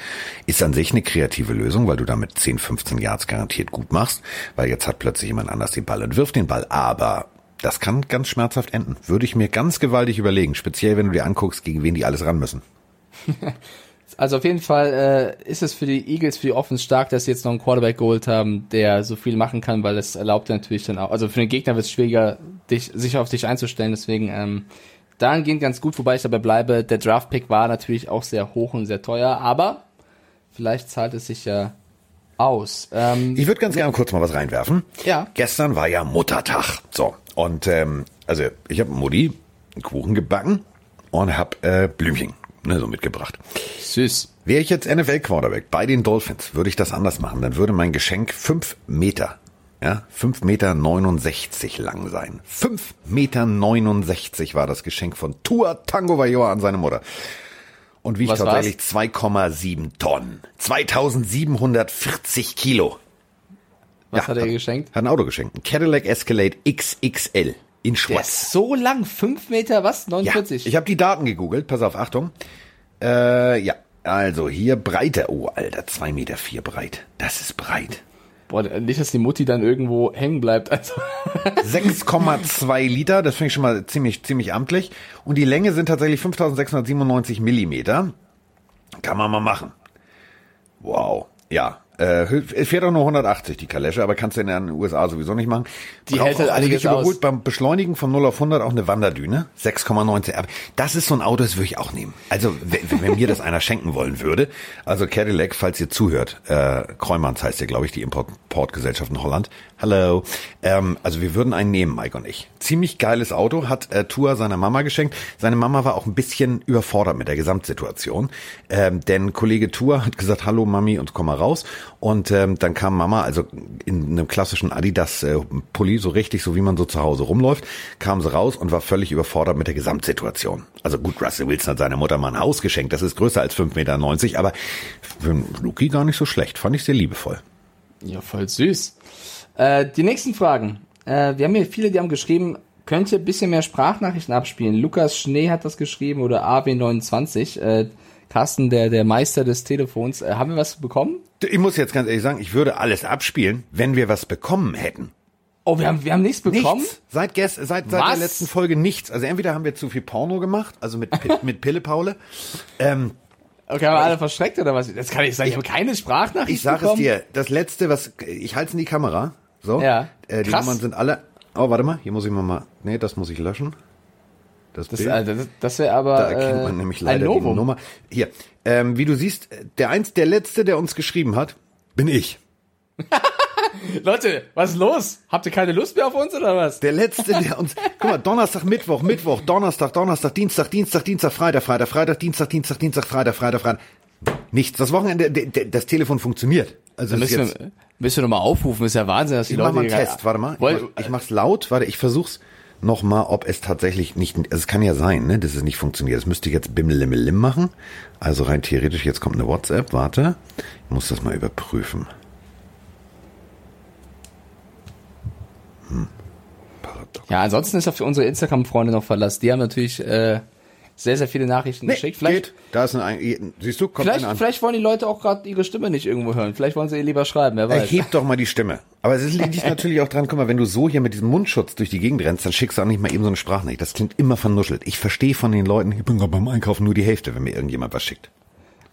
Ist an sich eine kreative Lösung, weil du damit 10, 15 Yards garantiert gut machst, weil jetzt hat plötzlich jemand anders den Ball und wirft den Ball. Aber das kann ganz schmerzhaft enden. Würde ich mir ganz gewaltig überlegen, speziell wenn du dir anguckst, gegen wen die alles ran müssen. Also auf jeden Fall äh, ist es für die Eagles, für die Offense stark, dass sie jetzt noch einen Quarterback geholt haben, der so viel machen kann, weil es erlaubt natürlich dann auch, also für den Gegner wird es schwieriger, dich, sich auf dich einzustellen, deswegen ähm, dahingehend ganz gut, wobei ich dabei bleibe, der Draft-Pick war natürlich auch sehr hoch und sehr teuer, aber vielleicht zahlt es sich ja aus. Ähm, ich würde ganz gerne kurz mal was reinwerfen. Ja. Gestern war ja Muttertag. So. Und ähm, also ich habe Mutti einen Kuchen gebacken und habe äh, Blümchen ne, so mitgebracht. Süß. Wäre ich jetzt NFL-Quarterback bei den Dolphins, würde ich das anders machen. Dann würde mein Geschenk fünf Meter, ja, fünf Meter 69 lang sein. Fünf Meter 69 war das Geschenk von Tua Tango Vajor an seine Mutter. Und wiegt Was tatsächlich 2,7 Tonnen. 2740 Kilo. Was ja, hat er hat, geschenkt? Hat ein Auto geschenkt. Ein Cadillac Escalade XXL in schwarz. Der ist so lang, 5 Meter, was? 49? Ja, ich habe die Daten gegoogelt, pass auf, Achtung. Äh, ja, also hier Breite. Oh, Alter, 2,4 Meter vier breit. Das ist breit. Boah, nicht, dass die Mutti dann irgendwo hängen bleibt. Also. 6,2 Liter, das finde ich schon mal ziemlich, ziemlich amtlich. Und die Länge sind tatsächlich 5697 Millimeter. Kann man mal machen. Wow. Ja, äh, fährt auch nur 180 die Kalesche, aber kannst du in den USA sowieso nicht machen. Die Braucht hält halt einiges überholt aus. beim Beschleunigen von 0 auf 100 auch eine Wanderdüne, 6,19. Aber das ist so ein Auto, das würde ich auch nehmen. Also wenn, wenn mir das einer schenken wollen würde, also Cadillac, falls ihr zuhört, äh, Kreumanns heißt ja, glaube ich, die Importgesellschaft in Holland. Hallo. Ähm, also wir würden einen nehmen, Mike und ich. Ziemlich geiles Auto, hat äh, Tour seiner Mama geschenkt. Seine Mama war auch ein bisschen überfordert mit der Gesamtsituation, ähm, denn Kollege Tour hat gesagt, hallo Mami und komm mal raus. Und ähm, dann kam Mama, also in einem klassischen Adidas-Pulli, äh, so richtig, so wie man so zu Hause rumläuft, kam sie raus und war völlig überfordert mit der Gesamtsituation. Also gut, Russell Wilson hat seiner Mutter mal ein Haus geschenkt, das ist größer als 5,90 Meter, aber für Luki gar nicht so schlecht, fand ich sehr liebevoll. Ja, voll süß. Äh, die nächsten Fragen. Äh, wir haben hier viele, die haben geschrieben, könnt ihr ein bisschen mehr Sprachnachrichten abspielen. Lukas Schnee hat das geschrieben oder AW29. Äh, Carsten, der, der Meister des Telefons. Äh, haben wir was bekommen? Ich muss jetzt ganz ehrlich sagen, ich würde alles abspielen, wenn wir was bekommen hätten. Oh, wir haben, wir haben nichts bekommen? Nichts. Seit, gest, seit, seit der letzten Folge nichts. Also entweder haben wir zu viel Porno gemacht, also mit, mit Pille Paule. Ähm, Okay, haben wir alle verschreckt oder was? Das kann ich sagen. Ich habe keine Sprachnachricht Ich sage es dir. Das letzte, was ich halte es in die Kamera. So. Ja. Äh, die Krass. Nummern sind alle. Oh, warte mal. Hier muss ich mal mal. Nee, das muss ich löschen. Das, das, äh, das, das wäre aber. Da erkennt man äh, nämlich leider die Nummer. Hier. Ähm, wie du siehst, der eins, der letzte, der uns geschrieben hat, bin ich. Leute, was ist los? Habt ihr keine Lust mehr auf uns oder was? Der letzte, der uns. Guck mal, Donnerstag, Mittwoch, Mittwoch, Donnerstag, Donnerstag, Dienstag, Dienstag, Dienstag, Freitag, Freitag, Freitag, Dienstag, Dienstag, Dienstag, Freitag, Freitag, Freitag. Nichts. Das Wochenende, das Telefon funktioniert. Also müssen, jetzt, wir, müssen wir nochmal aufrufen, ist ja Wahnsinn, dass die ich Leute. Mach mal einen Test, warte mal. Ich, mach, ich mach's laut, warte, ich versuch's nochmal, ob es tatsächlich nicht, also es kann ja sein, ne, dass es nicht funktioniert. Das müsste ich jetzt bimmelimmelim machen. Also rein theoretisch, jetzt kommt eine WhatsApp, warte. Ich muss das mal überprüfen. Hm. Ja, ansonsten ist auf unsere Instagram-Freunde noch Verlass. Die haben natürlich äh, sehr, sehr viele Nachrichten nee, geschickt. Vielleicht, geht. Da ist ein, siehst du, kommt vielleicht, an. vielleicht wollen die Leute auch gerade ihre Stimme nicht irgendwo hören. Vielleicht wollen sie ihr lieber schreiben, wer weiß. Erheb doch mal die Stimme. Aber es liegt natürlich auch dran, guck mal, wenn du so hier mit diesem Mundschutz durch die Gegend rennst, dann schickst du auch nicht mal eben so eine Sprachnachricht. Das klingt immer vernuschelt. Ich verstehe von den Leuten, ich bin gerade beim Einkaufen nur die Hälfte, wenn mir irgendjemand was schickt.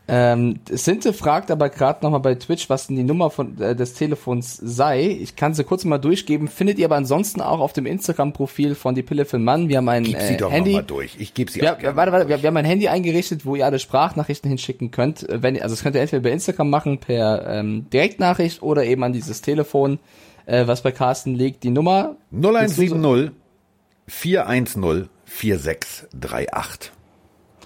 Ähm, Sinte fragt aber gerade nochmal bei Twitch, was denn die Nummer von, äh, des Telefons sei. Ich kann sie kurz mal durchgeben. Findet ihr aber ansonsten auch auf dem Instagram-Profil von Die Pille für den Mann. Wir haben ein Gib sie äh, doch Handy. Mal durch. Ich gebe sie ja, auch Warte, warte, wir, wir, haben ein Handy eingerichtet, wo ihr alle Sprachnachrichten hinschicken könnt. Äh, wenn, also das könnt ihr entweder bei Instagram machen per ähm, Direktnachricht oder eben an dieses Telefon, äh, was bei Carsten liegt. Die Nummer 0170 410 4638.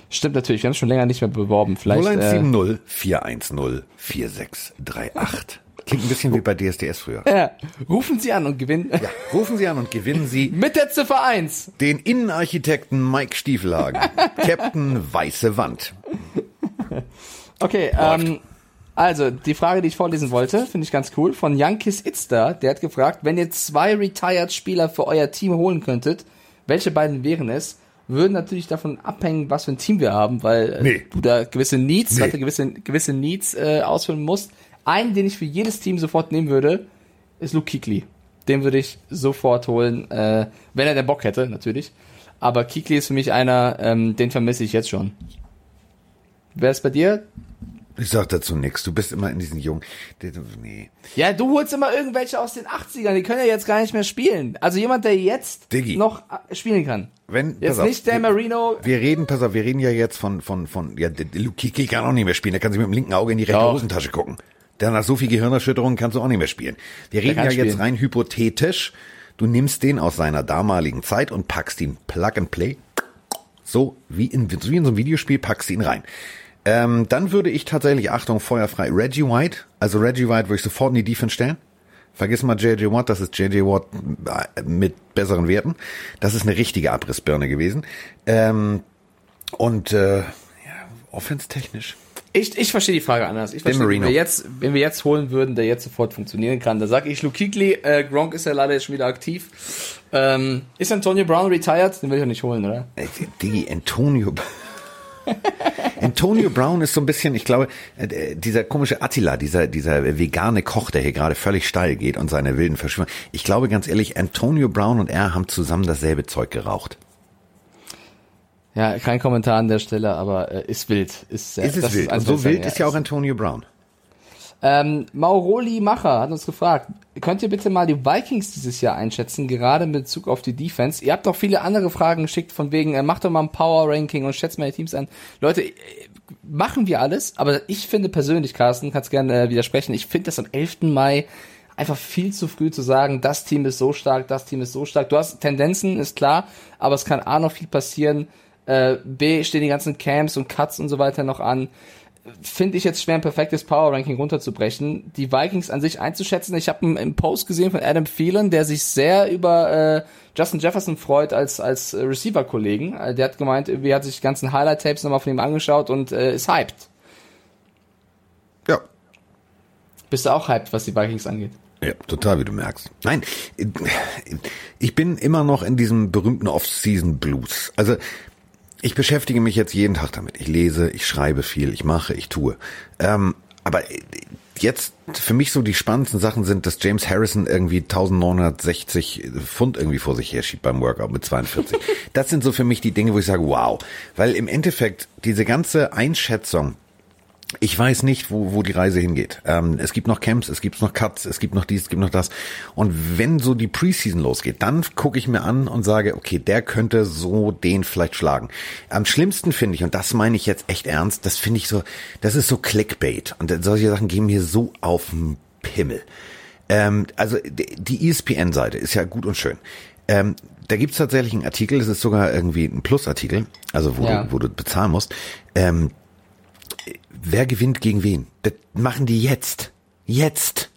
Stimmt natürlich, wir haben es schon länger nicht mehr beworben. Vielleicht, 0170 äh, 410 4638. Klingt ein bisschen wie bei DSDS früher. Ja. Rufen Sie an und gewinnen. Ja, rufen Sie an und gewinnen Sie. Mit der Ziffer 1. Den Innenarchitekten Mike Stiefelhagen. Captain Weiße Wand. Okay, ähm, also, die Frage, die ich vorlesen wollte, finde ich ganz cool, von Yankis Itzda, der hat gefragt, wenn ihr zwei Retired Spieler für euer Team holen könntet, welche beiden wären es? Würden natürlich davon abhängen, was für ein Team wir haben, weil äh, nee. du da gewisse Needs, nee. gewisse, gewisse Needs äh, ausfüllen musst. Einen, den ich für jedes Team sofort nehmen würde, ist Luke Kikli. Den würde ich sofort holen, äh, wenn er den Bock hätte, natürlich. Aber Kikli ist für mich einer, ähm, den vermisse ich jetzt schon. Wer ist bei dir? Ich sag dazu nichts. Du bist immer in diesen Jungen. Nee. Ja, du holst immer irgendwelche aus den 80ern. Die können ja jetzt gar nicht mehr spielen. Also jemand, der jetzt Diggi. noch äh, spielen kann. Wenn, jetzt nicht der Marino. Wir reden, pass auf, wir reden ja jetzt von, von, von, ja, Luke Kiki kann auch nicht mehr spielen. Der kann sich mit dem linken Auge in die rechte Doch. Hosentasche gucken. Der nach so viel Gehirnerschütterung kannst du auch nicht mehr spielen. Wir reden ja spielen. jetzt rein hypothetisch. Du nimmst den aus seiner damaligen Zeit und packst ihn Plug and Play. So wie in, wie in so einem Videospiel packst du ihn rein. Ähm, dann würde ich tatsächlich, Achtung, feuerfrei, Reggie White, also Reggie White würde ich sofort in die Defense stellen. Vergiss mal JJ Watt, das ist JJ Watt äh, mit besseren Werten. Das ist eine richtige Abrissbirne gewesen. Ähm, und äh, ja, offense-technisch. Ich, ich verstehe die Frage anders. Ich verstehe, wenn wir jetzt, wenn wir jetzt holen würden, der jetzt sofort funktionieren kann, da sage ich Luke Kuechly, äh, Gronk ist ja leider jetzt schon wieder aktiv. Ähm, ist Antonio Brown retired? Den will ich ja nicht holen, oder? Äh, die Antonio Antonio Brown ist so ein bisschen, ich glaube, äh, dieser komische Attila, dieser, dieser vegane Koch, der hier gerade völlig steil geht und seine wilden Verschwörungen. Ich glaube ganz ehrlich, Antonio Brown und er haben zusammen dasselbe Zeug geraucht. Ja, kein Kommentar an der Stelle, aber äh, ist wild. Ist, äh, ist es wild. Ist und so wild ist ja auch Antonio Brown. Ähm, Mauroli Macher hat uns gefragt, könnt ihr bitte mal die Vikings dieses Jahr einschätzen, gerade in Bezug auf die Defense? Ihr habt auch viele andere Fragen geschickt von wegen, äh, macht doch mal ein Power Ranking und schätzt mal die Teams an. Leute, äh, machen wir alles, aber ich finde persönlich, Carsten, kannst gerne äh, widersprechen, ich finde das am 11. Mai einfach viel zu früh zu sagen, das Team ist so stark, das Team ist so stark. Du hast Tendenzen, ist klar, aber es kann A noch viel passieren, äh, B stehen die ganzen Camps und Cuts und so weiter noch an finde ich jetzt schwer, ein perfektes Power Ranking runterzubrechen. Die Vikings an sich einzuschätzen. Ich habe einen, Post gesehen von Adam Phelan, der sich sehr über äh, Justin Jefferson freut als als Receiver-Kollegen. Äh, der hat gemeint, er hat sich die ganzen Highlight-Tapes nochmal von ihm angeschaut und äh, ist hyped. Ja. Bist du auch hyped, was die Vikings angeht? Ja, total, wie du merkst. Nein, ich bin immer noch in diesem berühmten Off-Season-Blues. Also ich beschäftige mich jetzt jeden Tag damit. Ich lese, ich schreibe viel, ich mache, ich tue. Ähm, aber jetzt für mich so die spannendsten Sachen sind, dass James Harrison irgendwie 1960 Pfund irgendwie vor sich herschiebt beim Workout mit 42. das sind so für mich die Dinge, wo ich sage, wow. Weil im Endeffekt diese ganze Einschätzung, ich weiß nicht, wo, wo die Reise hingeht. Ähm, es gibt noch Camps, es gibt noch Cuts, es gibt noch dies, es gibt noch das. Und wenn so die Preseason losgeht, dann gucke ich mir an und sage, okay, der könnte so den vielleicht schlagen. Am schlimmsten finde ich, und das meine ich jetzt echt ernst, das finde ich so, das ist so Clickbait. Und solche Sachen gehen mir so auf den Pimmel. Ähm, also die ESPN-Seite ist ja gut und schön. Ähm, da gibt's tatsächlich einen Artikel, das ist sogar irgendwie ein Plus-Artikel, also wo, ja. du, wo du bezahlen musst. Ähm, wer gewinnt gegen wen. Das machen die jetzt. Jetzt.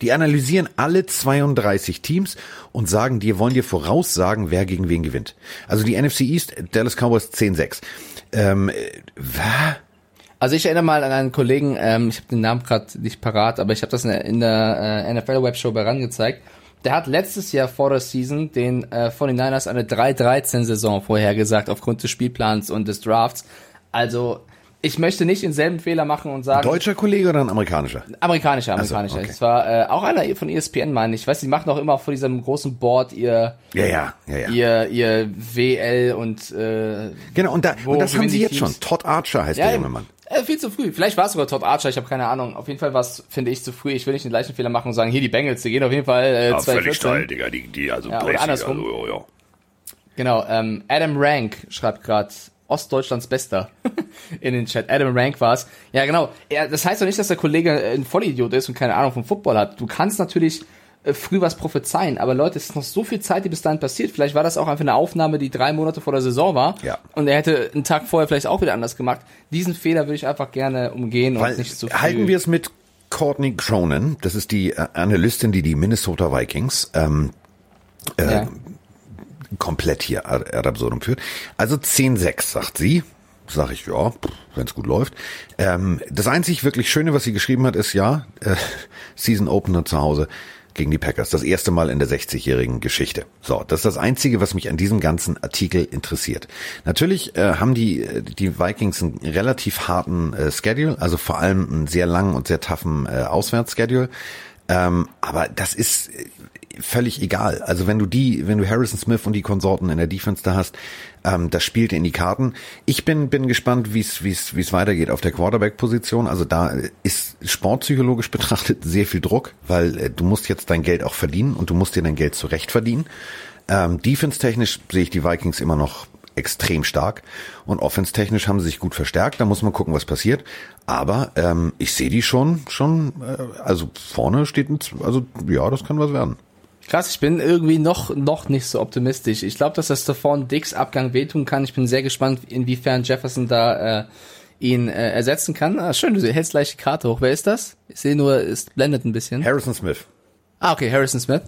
Die analysieren alle 32 Teams und sagen dir, wollen dir voraussagen, wer gegen wen gewinnt. Also die NFC East, Dallas Cowboys 10-6. Ähm, was? Also ich erinnere mal an einen Kollegen, ähm, ich habe den Namen gerade nicht parat, aber ich habe das in der, in der äh, NFL Webshow bei rangezeigt. Der hat letztes Jahr vor der Season den äh, 49ers eine 3-13-Saison vorhergesagt aufgrund des Spielplans und des Drafts. Also ich möchte nicht denselben Fehler machen und sagen. Ein deutscher Kollege oder ein amerikanischer? Amerikanischer, amerikanischer. Also, okay. Es war äh, auch einer von ESPN, meine ich. Ich weiß, die machen auch immer vor diesem großen Board ihr, ja, ja, ja, ja. ihr, ihr WL und äh, genau. Und, da, und das haben sie jetzt Teams. schon. Todd Archer heißt ja, der junge Mann. Äh, viel zu früh. Vielleicht war es sogar Todd Archer, ich habe keine Ahnung. Auf jeden Fall war es, finde ich, zu früh. Ich will nicht den gleichen Fehler machen und sagen, hier die Bengals, die gehen auf jeden Fall äh, ja, 2 völlig steil, Digga. Die, die also ja, oder andersrum. Also, ja, ja. Genau, ähm, Adam Rank schreibt gerade, Ostdeutschlands Bester in den Chat. Adam Rank war es. Ja, genau. Ja, das heißt doch nicht, dass der Kollege ein Vollidiot ist und keine Ahnung vom Football hat. Du kannst natürlich äh, früh was prophezeien, aber Leute, es ist noch so viel Zeit, die bis dahin passiert. Vielleicht war das auch einfach eine Aufnahme, die drei Monate vor der Saison war. Ja. Und er hätte einen Tag vorher vielleicht auch wieder anders gemacht. Diesen Fehler würde ich einfach gerne umgehen Weil und nicht zu viel. Halten wir es mit Courtney Cronin, das ist die äh, Analystin, die die Minnesota Vikings ähm, äh, ja komplett hier ad absurdum führt. Also 10-6, sagt sie. Sag ich, ja, wenn es gut läuft. Ähm, das einzig wirklich Schöne, was sie geschrieben hat, ist ja, äh, Season Opener zu Hause gegen die Packers. Das erste Mal in der 60-jährigen Geschichte. So, das ist das Einzige, was mich an diesem ganzen Artikel interessiert. Natürlich äh, haben die, äh, die Vikings einen relativ harten äh, Schedule, also vor allem einen sehr langen und sehr toughen äh, Auswärtsschedule. Ähm, aber das ist äh, völlig egal. Also wenn du die, wenn du Harrison Smith und die Konsorten in der Defense da hast, ähm, das spielt in die Karten. Ich bin bin gespannt, wie es wie es wie es weitergeht auf der Quarterback-Position. Also da ist sportpsychologisch betrachtet sehr viel Druck, weil äh, du musst jetzt dein Geld auch verdienen und du musst dir dein Geld zurecht verdienen. Ähm, Defense-technisch sehe ich die Vikings immer noch extrem stark und offense-technisch haben sie sich gut verstärkt. Da muss man gucken, was passiert. Aber ähm, ich sehe die schon, schon. Äh, also vorne steht, ein, also ja, das kann was werden. Krass, ich bin irgendwie noch, noch nicht so optimistisch. Ich glaube, dass das Stephon Dix Abgang wehtun kann. Ich bin sehr gespannt, inwiefern Jefferson da äh, ihn äh, ersetzen kann. Ah, schön, du hältst gleich die Karte hoch. Wer ist das? Ich sehe nur, es blendet ein bisschen. Harrison Smith. Ah, okay, Harrison Smith.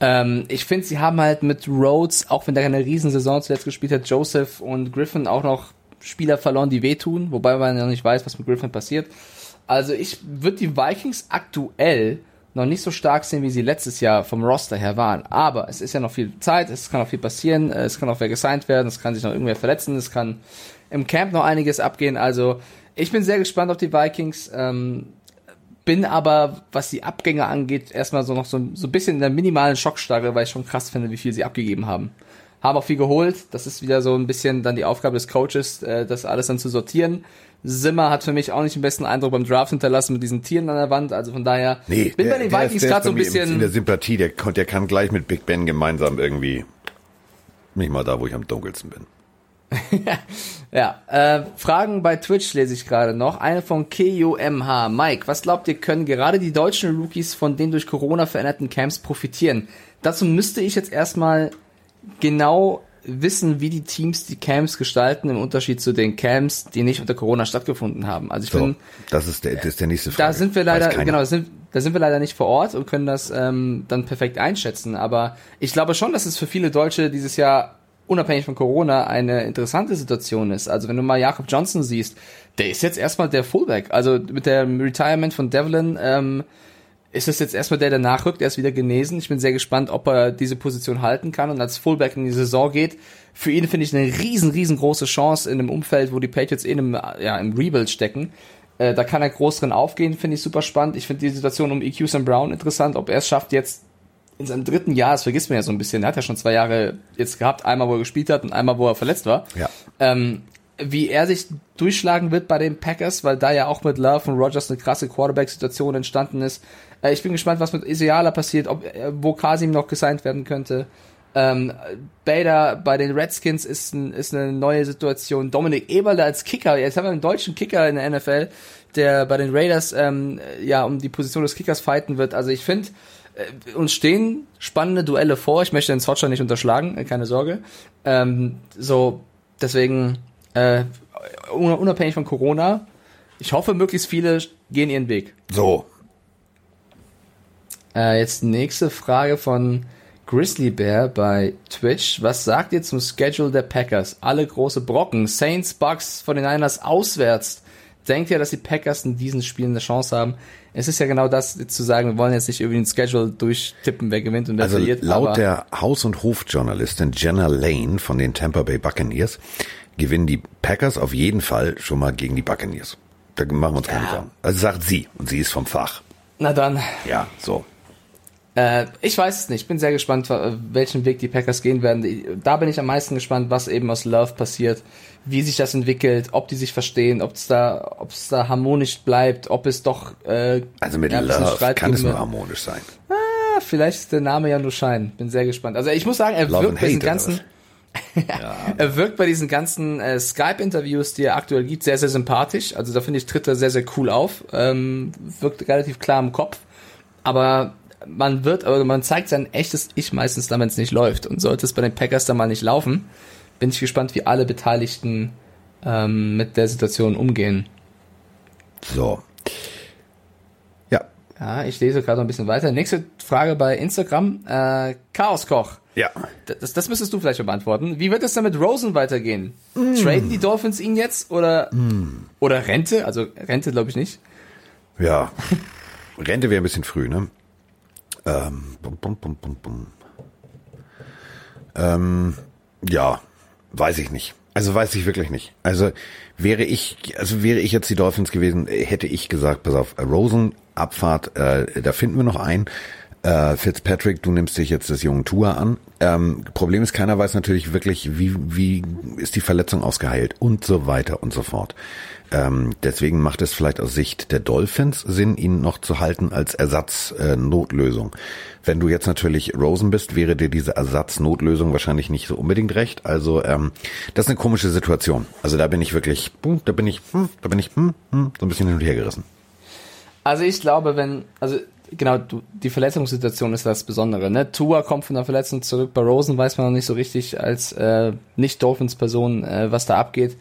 Ähm, ich finde, sie haben halt mit Rhodes, auch wenn der eine Riesensaison zuletzt gespielt hat, Joseph und Griffin auch noch Spieler verloren, die wehtun, wobei man ja nicht weiß, was mit Griffin passiert. Also ich würde die Vikings aktuell noch nicht so stark sind, wie sie letztes Jahr vom Roster her waren. Aber es ist ja noch viel Zeit, es kann noch viel passieren, es kann auch wer gesigned werden, es kann sich noch irgendwer verletzen, es kann im Camp noch einiges abgehen. Also ich bin sehr gespannt auf die Vikings. Ähm, bin aber, was die Abgänge angeht, erstmal so noch so, so ein bisschen in der minimalen Schockstarre, weil ich schon krass finde, wie viel sie abgegeben haben. Haben auch viel geholt. Das ist wieder so ein bisschen dann die Aufgabe des Coaches, äh, das alles dann zu sortieren. Simmer hat für mich auch nicht den besten Eindruck beim Draft hinterlassen mit diesen Tieren an der Wand. Also von daher nee, bin der, bei den Vikings gerade so ein bisschen in der Sympathie. Der, der kann gleich mit Big Ben gemeinsam irgendwie nicht mal da, wo ich am dunkelsten bin. ja, äh, Fragen bei Twitch lese ich gerade noch. Eine von KUMH. Mike, was glaubt ihr, können gerade die deutschen Rookies von den durch Corona veränderten Camps profitieren? Dazu müsste ich jetzt erstmal genau wissen, wie die Teams die Camps gestalten, im Unterschied zu den Camps, die nicht unter Corona stattgefunden haben. Also ich so, bin, das ist der, das ist der nächste Frage. Da sind wir leider, genau, sind, da sind wir leider nicht vor Ort und können das ähm, dann perfekt einschätzen. Aber ich glaube schon, dass es für viele Deutsche dieses Jahr unabhängig von Corona eine interessante Situation ist. Also wenn du mal Jakob Johnson siehst, der ist jetzt erstmal der Fullback. Also mit dem Retirement von Devlin ähm, ist es jetzt erstmal der, der nachrückt, er ist wieder genesen. Ich bin sehr gespannt, ob er diese Position halten kann und als Fullback in die Saison geht. Für ihn finde ich eine riesen, riesengroße Chance in einem Umfeld, wo die Patriots eh in einem, ja, im Rebuild stecken. Äh, da kann er groß drin aufgehen, finde ich super spannend. Ich finde die Situation um EQ Sam Brown interessant, ob er es schafft, jetzt in seinem dritten Jahr, das vergisst man ja so ein bisschen, er hat ja schon zwei Jahre jetzt gehabt, einmal wo er gespielt hat und einmal wo er verletzt war. Ja. Ähm, wie er sich durchschlagen wird bei den Packers, weil da ja auch mit Love und Rogers eine krasse Quarterback-Situation entstanden ist. Äh, ich bin gespannt, was mit Isiala passiert, ob äh, wo Kasim noch gesigned werden könnte. Ähm, Bader bei den Redskins ist, ein, ist eine neue Situation. Dominik Eberle als Kicker, jetzt haben wir einen deutschen Kicker in der NFL, der bei den Raiders ähm, ja um die Position des Kickers fighten wird. Also ich finde, äh, uns stehen spannende Duelle vor. Ich möchte den Socha nicht unterschlagen, äh, keine Sorge. Ähm, so, deswegen, äh, unabhängig von Corona, ich hoffe, möglichst viele gehen ihren Weg. So. Äh, jetzt nächste Frage von Grizzly Bear bei Twitch. Was sagt ihr zum Schedule der Packers? Alle große Brocken. Saints, Bucks, von den Niners auswärts. Denkt ihr, dass die Packers in diesen Spielen eine Chance haben? Es ist ja genau das, zu sagen, wir wollen jetzt nicht irgendwie den Schedule durchtippen, wer gewinnt und wer also verliert. Laut der Haus- und Hofjournalistin Jenna Lane von den Tampa Bay Buccaneers gewinnen die Packers auf jeden Fall schon mal gegen die Buccaneers. Da machen wir uns keine ja. Also sagt sie und sie ist vom Fach. Na dann. Ja, so. Äh, ich weiß es nicht. Bin sehr gespannt, welchen Weg die Packers gehen werden. Da bin ich am meisten gespannt, was eben aus Love passiert, wie sich das entwickelt, ob die sich verstehen, ob es da, ob es da harmonisch bleibt, ob es doch. Äh, also mit ja, Love kann es nur harmonisch sein. Ah, vielleicht ist der Name ja nur Schein. Bin sehr gespannt. Also ich muss sagen, er Love wirkt bei diesen ganzen. ja. Er wirkt bei diesen ganzen äh, Skype-Interviews, die er aktuell gibt, sehr, sehr sympathisch. Also da finde ich, tritt er sehr, sehr cool auf. Ähm, wirkt relativ klar im Kopf. Aber man wird, aber man zeigt sein echtes Ich meistens dann, wenn es nicht läuft. Und sollte es bei den Packers dann mal nicht laufen, bin ich gespannt, wie alle Beteiligten ähm, mit der Situation umgehen. So. Ja. Ja, ich lese gerade noch ein bisschen weiter. Nächste Frage bei Instagram. Äh, Chaoskoch. Ja. Das, das müsstest du vielleicht beantworten. Wie wird es dann mit Rosen weitergehen? Mm. Traden die Dolphins ihn jetzt oder, mm. oder Rente? Also Rente glaube ich nicht. Ja. Rente wäre ein bisschen früh, ne? Ähm, bum, bum, bum, bum. Ähm, ja, weiß ich nicht. Also weiß ich wirklich nicht. Also wäre ich, also wäre ich jetzt die Dolphins gewesen, hätte ich gesagt, pass auf, Rosen, Abfahrt, äh, da finden wir noch einen. Äh, Fitzpatrick, du nimmst dich jetzt des jungen Tour an. Ähm, Problem ist, keiner weiß natürlich wirklich, wie, wie ist die Verletzung ausgeheilt und so weiter und so fort. Ähm, deswegen macht es vielleicht aus Sicht der Dolphins Sinn, ihn noch zu halten als Ersatz-Notlösung. Äh, Wenn du jetzt natürlich Rosen bist, wäre dir diese Ersatz-Notlösung wahrscheinlich nicht so unbedingt recht. Also ähm, das ist eine komische Situation. Also da bin ich wirklich, hm, da bin ich, hm, da bin ich hm, hm, so ein bisschen hin und her gerissen. Also ich glaube, wenn, also genau, du, die Verletzungssituation ist das Besondere. Ne? Tua kommt von der Verletzung zurück. Bei Rosen weiß man noch nicht so richtig als äh, Nicht-Dolphins-Person, äh, was da abgeht.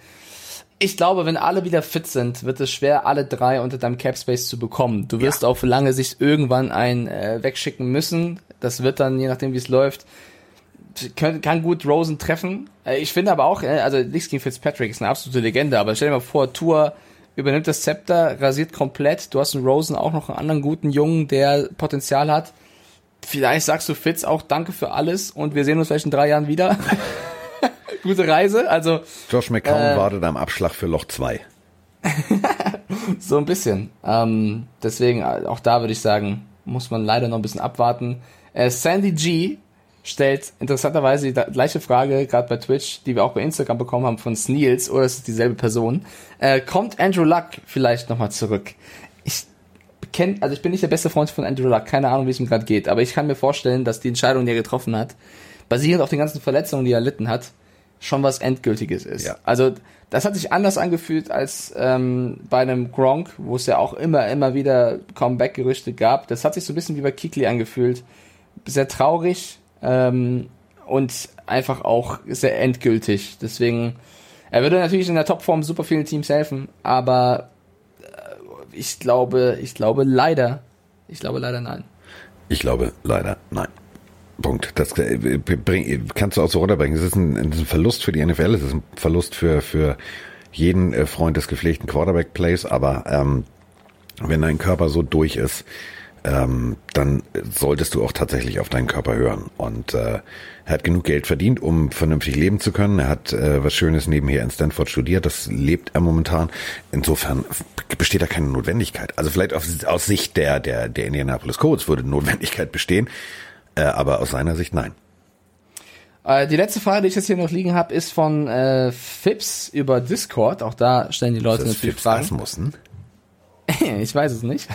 Ich glaube, wenn alle wieder fit sind, wird es schwer, alle drei unter deinem Cap Space zu bekommen. Du wirst ja. auf lange Sicht irgendwann einen äh, wegschicken müssen. Das wird dann, je nachdem wie es läuft, kann, kann gut Rosen treffen. Äh, ich finde aber auch, äh, also nichts gegen Fitzpatrick, ist eine absolute Legende, aber stell dir mal vor, Tour übernimmt das Zepter, rasiert komplett. Du hast einen Rosen auch noch einen anderen guten Jungen, der Potenzial hat. Vielleicht sagst du Fitz auch Danke für alles und wir sehen uns vielleicht in drei Jahren wieder. gute Reise. Also Josh McCown äh, wartet am Abschlag für Loch 2. so ein bisschen. Ähm, deswegen, äh, auch da würde ich sagen, muss man leider noch ein bisschen abwarten. Äh, Sandy G stellt interessanterweise die gleiche Frage, gerade bei Twitch, die wir auch bei Instagram bekommen haben von Sneels, oder ist es dieselbe Person? Äh, kommt Andrew Luck vielleicht nochmal zurück? Ich kenn, also ich bin nicht der beste Freund von Andrew Luck, keine Ahnung, wie es ihm gerade geht, aber ich kann mir vorstellen, dass die Entscheidung, die er getroffen hat, basierend auf den ganzen Verletzungen, die er erlitten hat, schon was Endgültiges ist. Ja. Also das hat sich anders angefühlt als ähm, bei einem Gronk, wo es ja auch immer, immer wieder Comeback-Gerüchte gab. Das hat sich so ein bisschen wie bei Kikli angefühlt. Sehr traurig ähm, und einfach auch sehr endgültig. Deswegen, er würde natürlich in der Topform super vielen Teams helfen, aber äh, ich glaube, ich glaube leider, ich glaube leider nein. Ich glaube leider nein. Punkt. Das äh, bring, kannst du auch so runterbringen. Es ist ein, ein, Verlust für die NFL, es ist ein Verlust für, für jeden äh, Freund des gepflegten Quarterback-Plays, aber ähm, wenn dein Körper so durch ist, ähm, dann solltest du auch tatsächlich auf deinen Körper hören. Und äh, er hat genug Geld verdient, um vernünftig leben zu können. Er hat äh, was Schönes nebenher in Stanford studiert. Das lebt er momentan. Insofern besteht da keine Notwendigkeit. Also vielleicht auf, aus Sicht der, der, der Indianapolis Colts würde Notwendigkeit bestehen. Äh, aber aus seiner Sicht nein. Äh, die letzte Frage, die ich jetzt hier noch liegen habe, ist von äh, Fips über Discord. Auch da stellen die Leute natürlich Fips Fragen. Asmussen? ich weiß es nicht.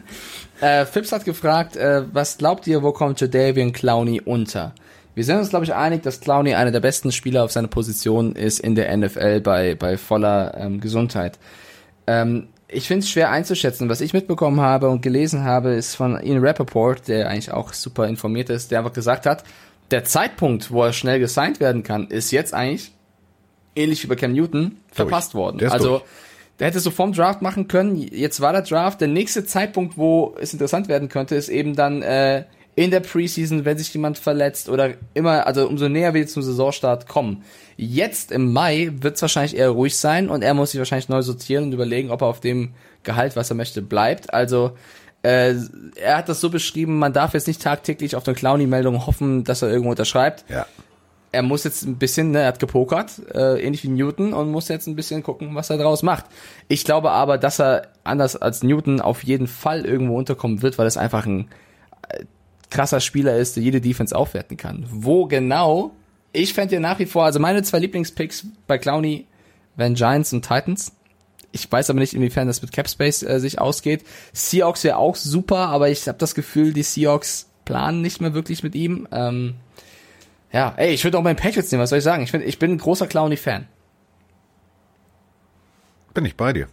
äh, Fips hat gefragt, äh, was glaubt ihr, wo kommt Jadavian Clowney unter? Wir sind uns, glaube ich, einig, dass Clowney einer der besten Spieler auf seiner Position ist in der NFL bei, bei voller ähm, Gesundheit. Ähm, ich finde es schwer einzuschätzen. Was ich mitbekommen habe und gelesen habe, ist von Ian Rappaport, der eigentlich auch super informiert ist, der einfach gesagt hat, der Zeitpunkt, wo er schnell gesigned werden kann, ist jetzt eigentlich, ähnlich wie bei Cam Newton, verpasst worden. Also, durch. der hätte so vom Draft machen können. Jetzt war der Draft. Der nächste Zeitpunkt, wo es interessant werden könnte, ist eben dann äh, in der Preseason, wenn sich jemand verletzt oder immer, also umso näher wir zum Saisonstart kommen. Jetzt im Mai wird es wahrscheinlich eher ruhig sein und er muss sich wahrscheinlich neu sortieren und überlegen, ob er auf dem Gehalt, was er möchte, bleibt. Also äh, er hat das so beschrieben, man darf jetzt nicht tagtäglich auf eine Clowny-Meldung hoffen, dass er irgendwo unterschreibt. Ja. Er muss jetzt ein bisschen, ne, er hat gepokert, äh, ähnlich wie Newton, und muss jetzt ein bisschen gucken, was er daraus macht. Ich glaube aber, dass er anders als Newton auf jeden Fall irgendwo unterkommen wird, weil es einfach ein äh, krasser Spieler ist, der jede Defense aufwerten kann. Wo genau? Ich fände ja nach wie vor, also meine zwei Lieblingspicks bei Clowney wären Giants und Titans. Ich weiß aber nicht, inwiefern das mit Capspace äh, sich ausgeht. Seahawks wäre auch super, aber ich habe das Gefühl, die Seahawks planen nicht mehr wirklich mit ihm. Ähm, ja, ey, ich würde auch meinen Patriots nehmen, was soll ich sagen? Ich, find, ich bin ein großer Clowny-Fan. Bin ich bei dir.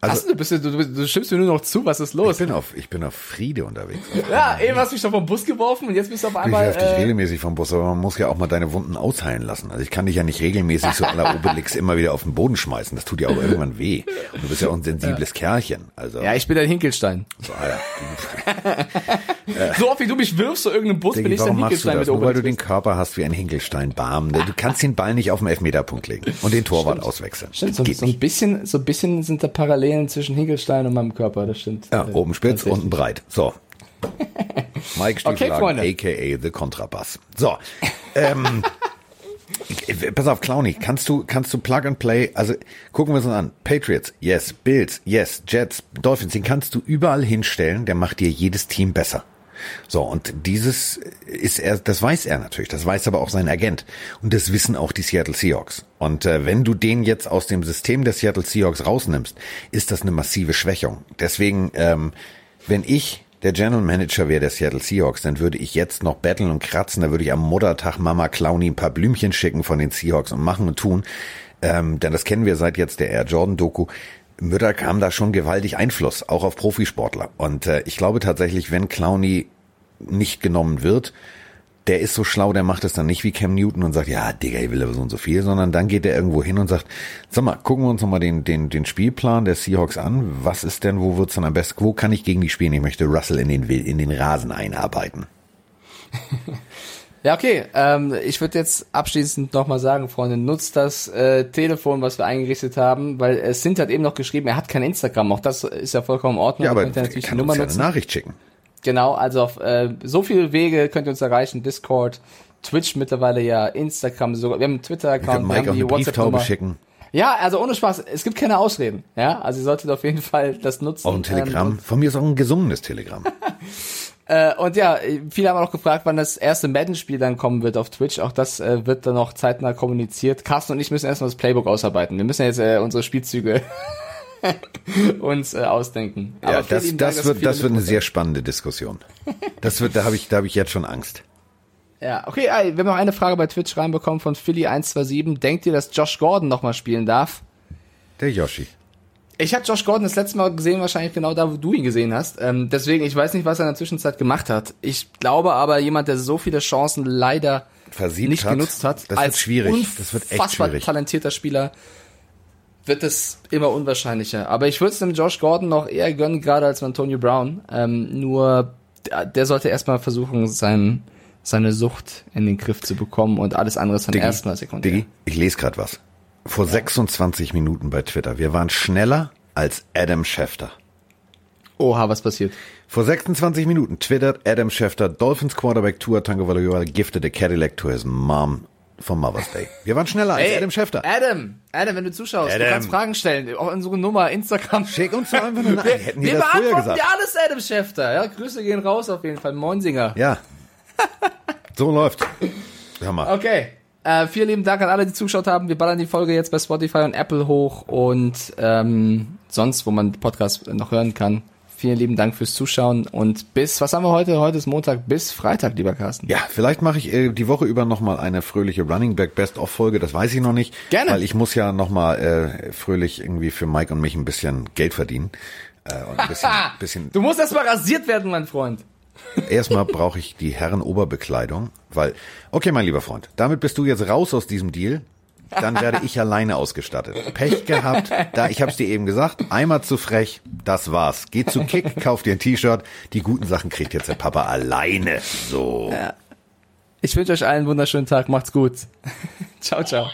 Also, du, bist, du, du, du stimmst mir nur noch zu, was ist los? Ich bin auf, ich bin auf Friede unterwegs. ja, eben hast du mich schon vom Bus geworfen und jetzt bist du auf einmal. Ich werf dich äh, regelmäßig vom Bus, aber man muss ja auch mal deine Wunden ausheilen lassen. Also ich kann dich ja nicht regelmäßig so aller Obelix immer wieder auf den Boden schmeißen. Das tut dir auch irgendwann weh. Und du bist ja auch ein sensibles ja. Kerlchen. Also. Ja, ich bin ein Hinkelstein. So, ja. so oft wie du mich wirfst, so irgendeinem Bus, Diggi, bin ich ein Hinkelstein mit Nur weil du den Körper hast wie ein Hinkelstein. Bam. Du kannst den Ball nicht auf den Elfmeterpunkt legen und den Torwart Stimmt. auswechseln. Stimmt, so, so, ein bisschen, so ein bisschen sind da Parallelen zwischen Hinkelstein Stein in meinem Körper, das stimmt. Ja, oben spitz, unten breit. So. Mike Stieflagen, okay, aka The Kontrabass. So, ähm, Pass auf, Clowny, kannst du, kannst du Plug and Play, also gucken wir uns an. Patriots, yes. Bills, yes. Jets, Dolphins, den kannst du überall hinstellen, der macht dir jedes Team besser. So, und dieses ist er, das weiß er natürlich, das weiß aber auch sein Agent. Und das wissen auch die Seattle Seahawks. Und äh, wenn du den jetzt aus dem System der Seattle Seahawks rausnimmst, ist das eine massive Schwächung. Deswegen, ähm, wenn ich der General Manager wäre der Seattle Seahawks, dann würde ich jetzt noch betteln und kratzen, da würde ich am Muttertag Mama Clowny ein paar Blümchen schicken von den Seahawks und machen und tun. Ähm, denn das kennen wir seit jetzt der Air Jordan Doku. Mütter kam da schon gewaltig Einfluss, auch auf Profisportler. Und äh, ich glaube tatsächlich, wenn Clowny nicht genommen wird, der ist so schlau, der macht es dann nicht wie Cam Newton und sagt, ja, Digga, ich will aber so und so viel, sondern dann geht er irgendwo hin und sagt, sag mal, gucken wir uns nochmal den, den, den Spielplan der Seahawks an. Was ist denn, wo wird's dann am besten, wo kann ich gegen die spielen? Ich möchte Russell in den, in den Rasen einarbeiten. Ja, okay. Ähm, ich würde jetzt abschließend nochmal sagen, Freunde, nutzt das äh, Telefon, was wir eingerichtet haben, weil es sind halt eben noch geschrieben, er hat kein Instagram. Auch das ist ja vollkommen in Ordnung. Ja, aber kann die Nummer uns ja eine Nachricht schicken. Genau, also auf äh, so viele Wege könnt ihr uns erreichen. Discord, Twitch mittlerweile ja, Instagram sogar. Wir haben einen Twitter-Account, wir haben die WhatsApp-Nummer. schicken. Ja, also ohne Spaß, es gibt keine Ausreden. Ja, also ihr solltet auf jeden Fall das nutzen. Auch ein Telegramm. Ähm, Von mir ist auch ein gesungenes Telegramm. äh, und ja, viele haben auch gefragt, wann das erste Madden-Spiel dann kommen wird auf Twitch. Auch das äh, wird dann noch zeitnah kommuniziert. Carsten und ich müssen erstmal das Playbook ausarbeiten. Wir müssen jetzt äh, unsere Spielzüge uns äh, ausdenken. Ja, das, das, Dank, wird, das wird eine sehr spannende Diskussion. Das wird, da habe ich, da habe ich jetzt schon Angst. Ja, okay, wir haben noch eine Frage bei Twitch reinbekommen von Philly127. Denkt ihr, dass Josh Gordon nochmal spielen darf? Der Yoshi. Ich habe Josh Gordon das letzte Mal gesehen, wahrscheinlich genau da, wo du ihn gesehen hast. Ähm, deswegen, ich weiß nicht, was er in der Zwischenzeit gemacht hat. Ich glaube aber, jemand, der so viele Chancen leider Versiebt nicht hat, genutzt hat, das als wird schwierig. Das wird echt schwierig. talentierter Spieler, wird es immer unwahrscheinlicher. Aber ich würde es dem Josh Gordon noch eher gönnen, gerade als Antonio Brown. Ähm, nur der sollte erstmal versuchen, sein, seine Sucht in den Griff zu bekommen und alles andere ist dann erstmal sekundär. Diggi, ich lese gerade was. Vor ja. 26 Minuten bei Twitter. Wir waren schneller als Adam Schefter. Oha, was passiert? Vor 26 Minuten twittert Adam Schefter, Dolphins Quarterback Tua Tagovailoa gifted a Cadillac to his mom vom Mother's Day. Wir waren schneller als Ey, Adam Schefter. Adam, Adam, wenn du zuschaust, Adam. du kannst Fragen stellen. Auch unsere Nummer, Instagram. Schick uns doch einfach eine Nachricht. Hätten wir, wir das früher gesagt. dir alles, Adam Schefter. Ja, Grüße gehen raus auf jeden Fall. Moinsinger. Ja. so läuft. Mal. Okay. Äh, vielen lieben Dank an alle, die zugeschaut haben. Wir ballern die Folge jetzt bei Spotify und Apple hoch und ähm, sonst, wo man Podcast noch hören kann. Vielen lieben Dank fürs Zuschauen und bis, was haben wir heute? Heute ist Montag, bis Freitag, lieber Carsten. Ja, vielleicht mache ich äh, die Woche über nochmal eine fröhliche Running Back Best of Folge, das weiß ich noch nicht. Gerne. Weil ich muss ja nochmal äh, fröhlich irgendwie für Mike und mich ein bisschen Geld verdienen. Äh, und ein bisschen, bisschen du musst erstmal rasiert werden, mein Freund. Erstmal brauche ich die Herrenoberbekleidung, weil, okay, mein lieber Freund, damit bist du jetzt raus aus diesem Deal dann werde ich alleine ausgestattet. Pech gehabt, da ich hab's dir eben gesagt, einmal zu frech, das war's. Geh zu Kick, kauf dir ein T-Shirt, die guten Sachen kriegt jetzt der Papa alleine. So. Ja. Ich wünsche euch allen einen wunderschönen Tag, macht's gut. ciao, ciao.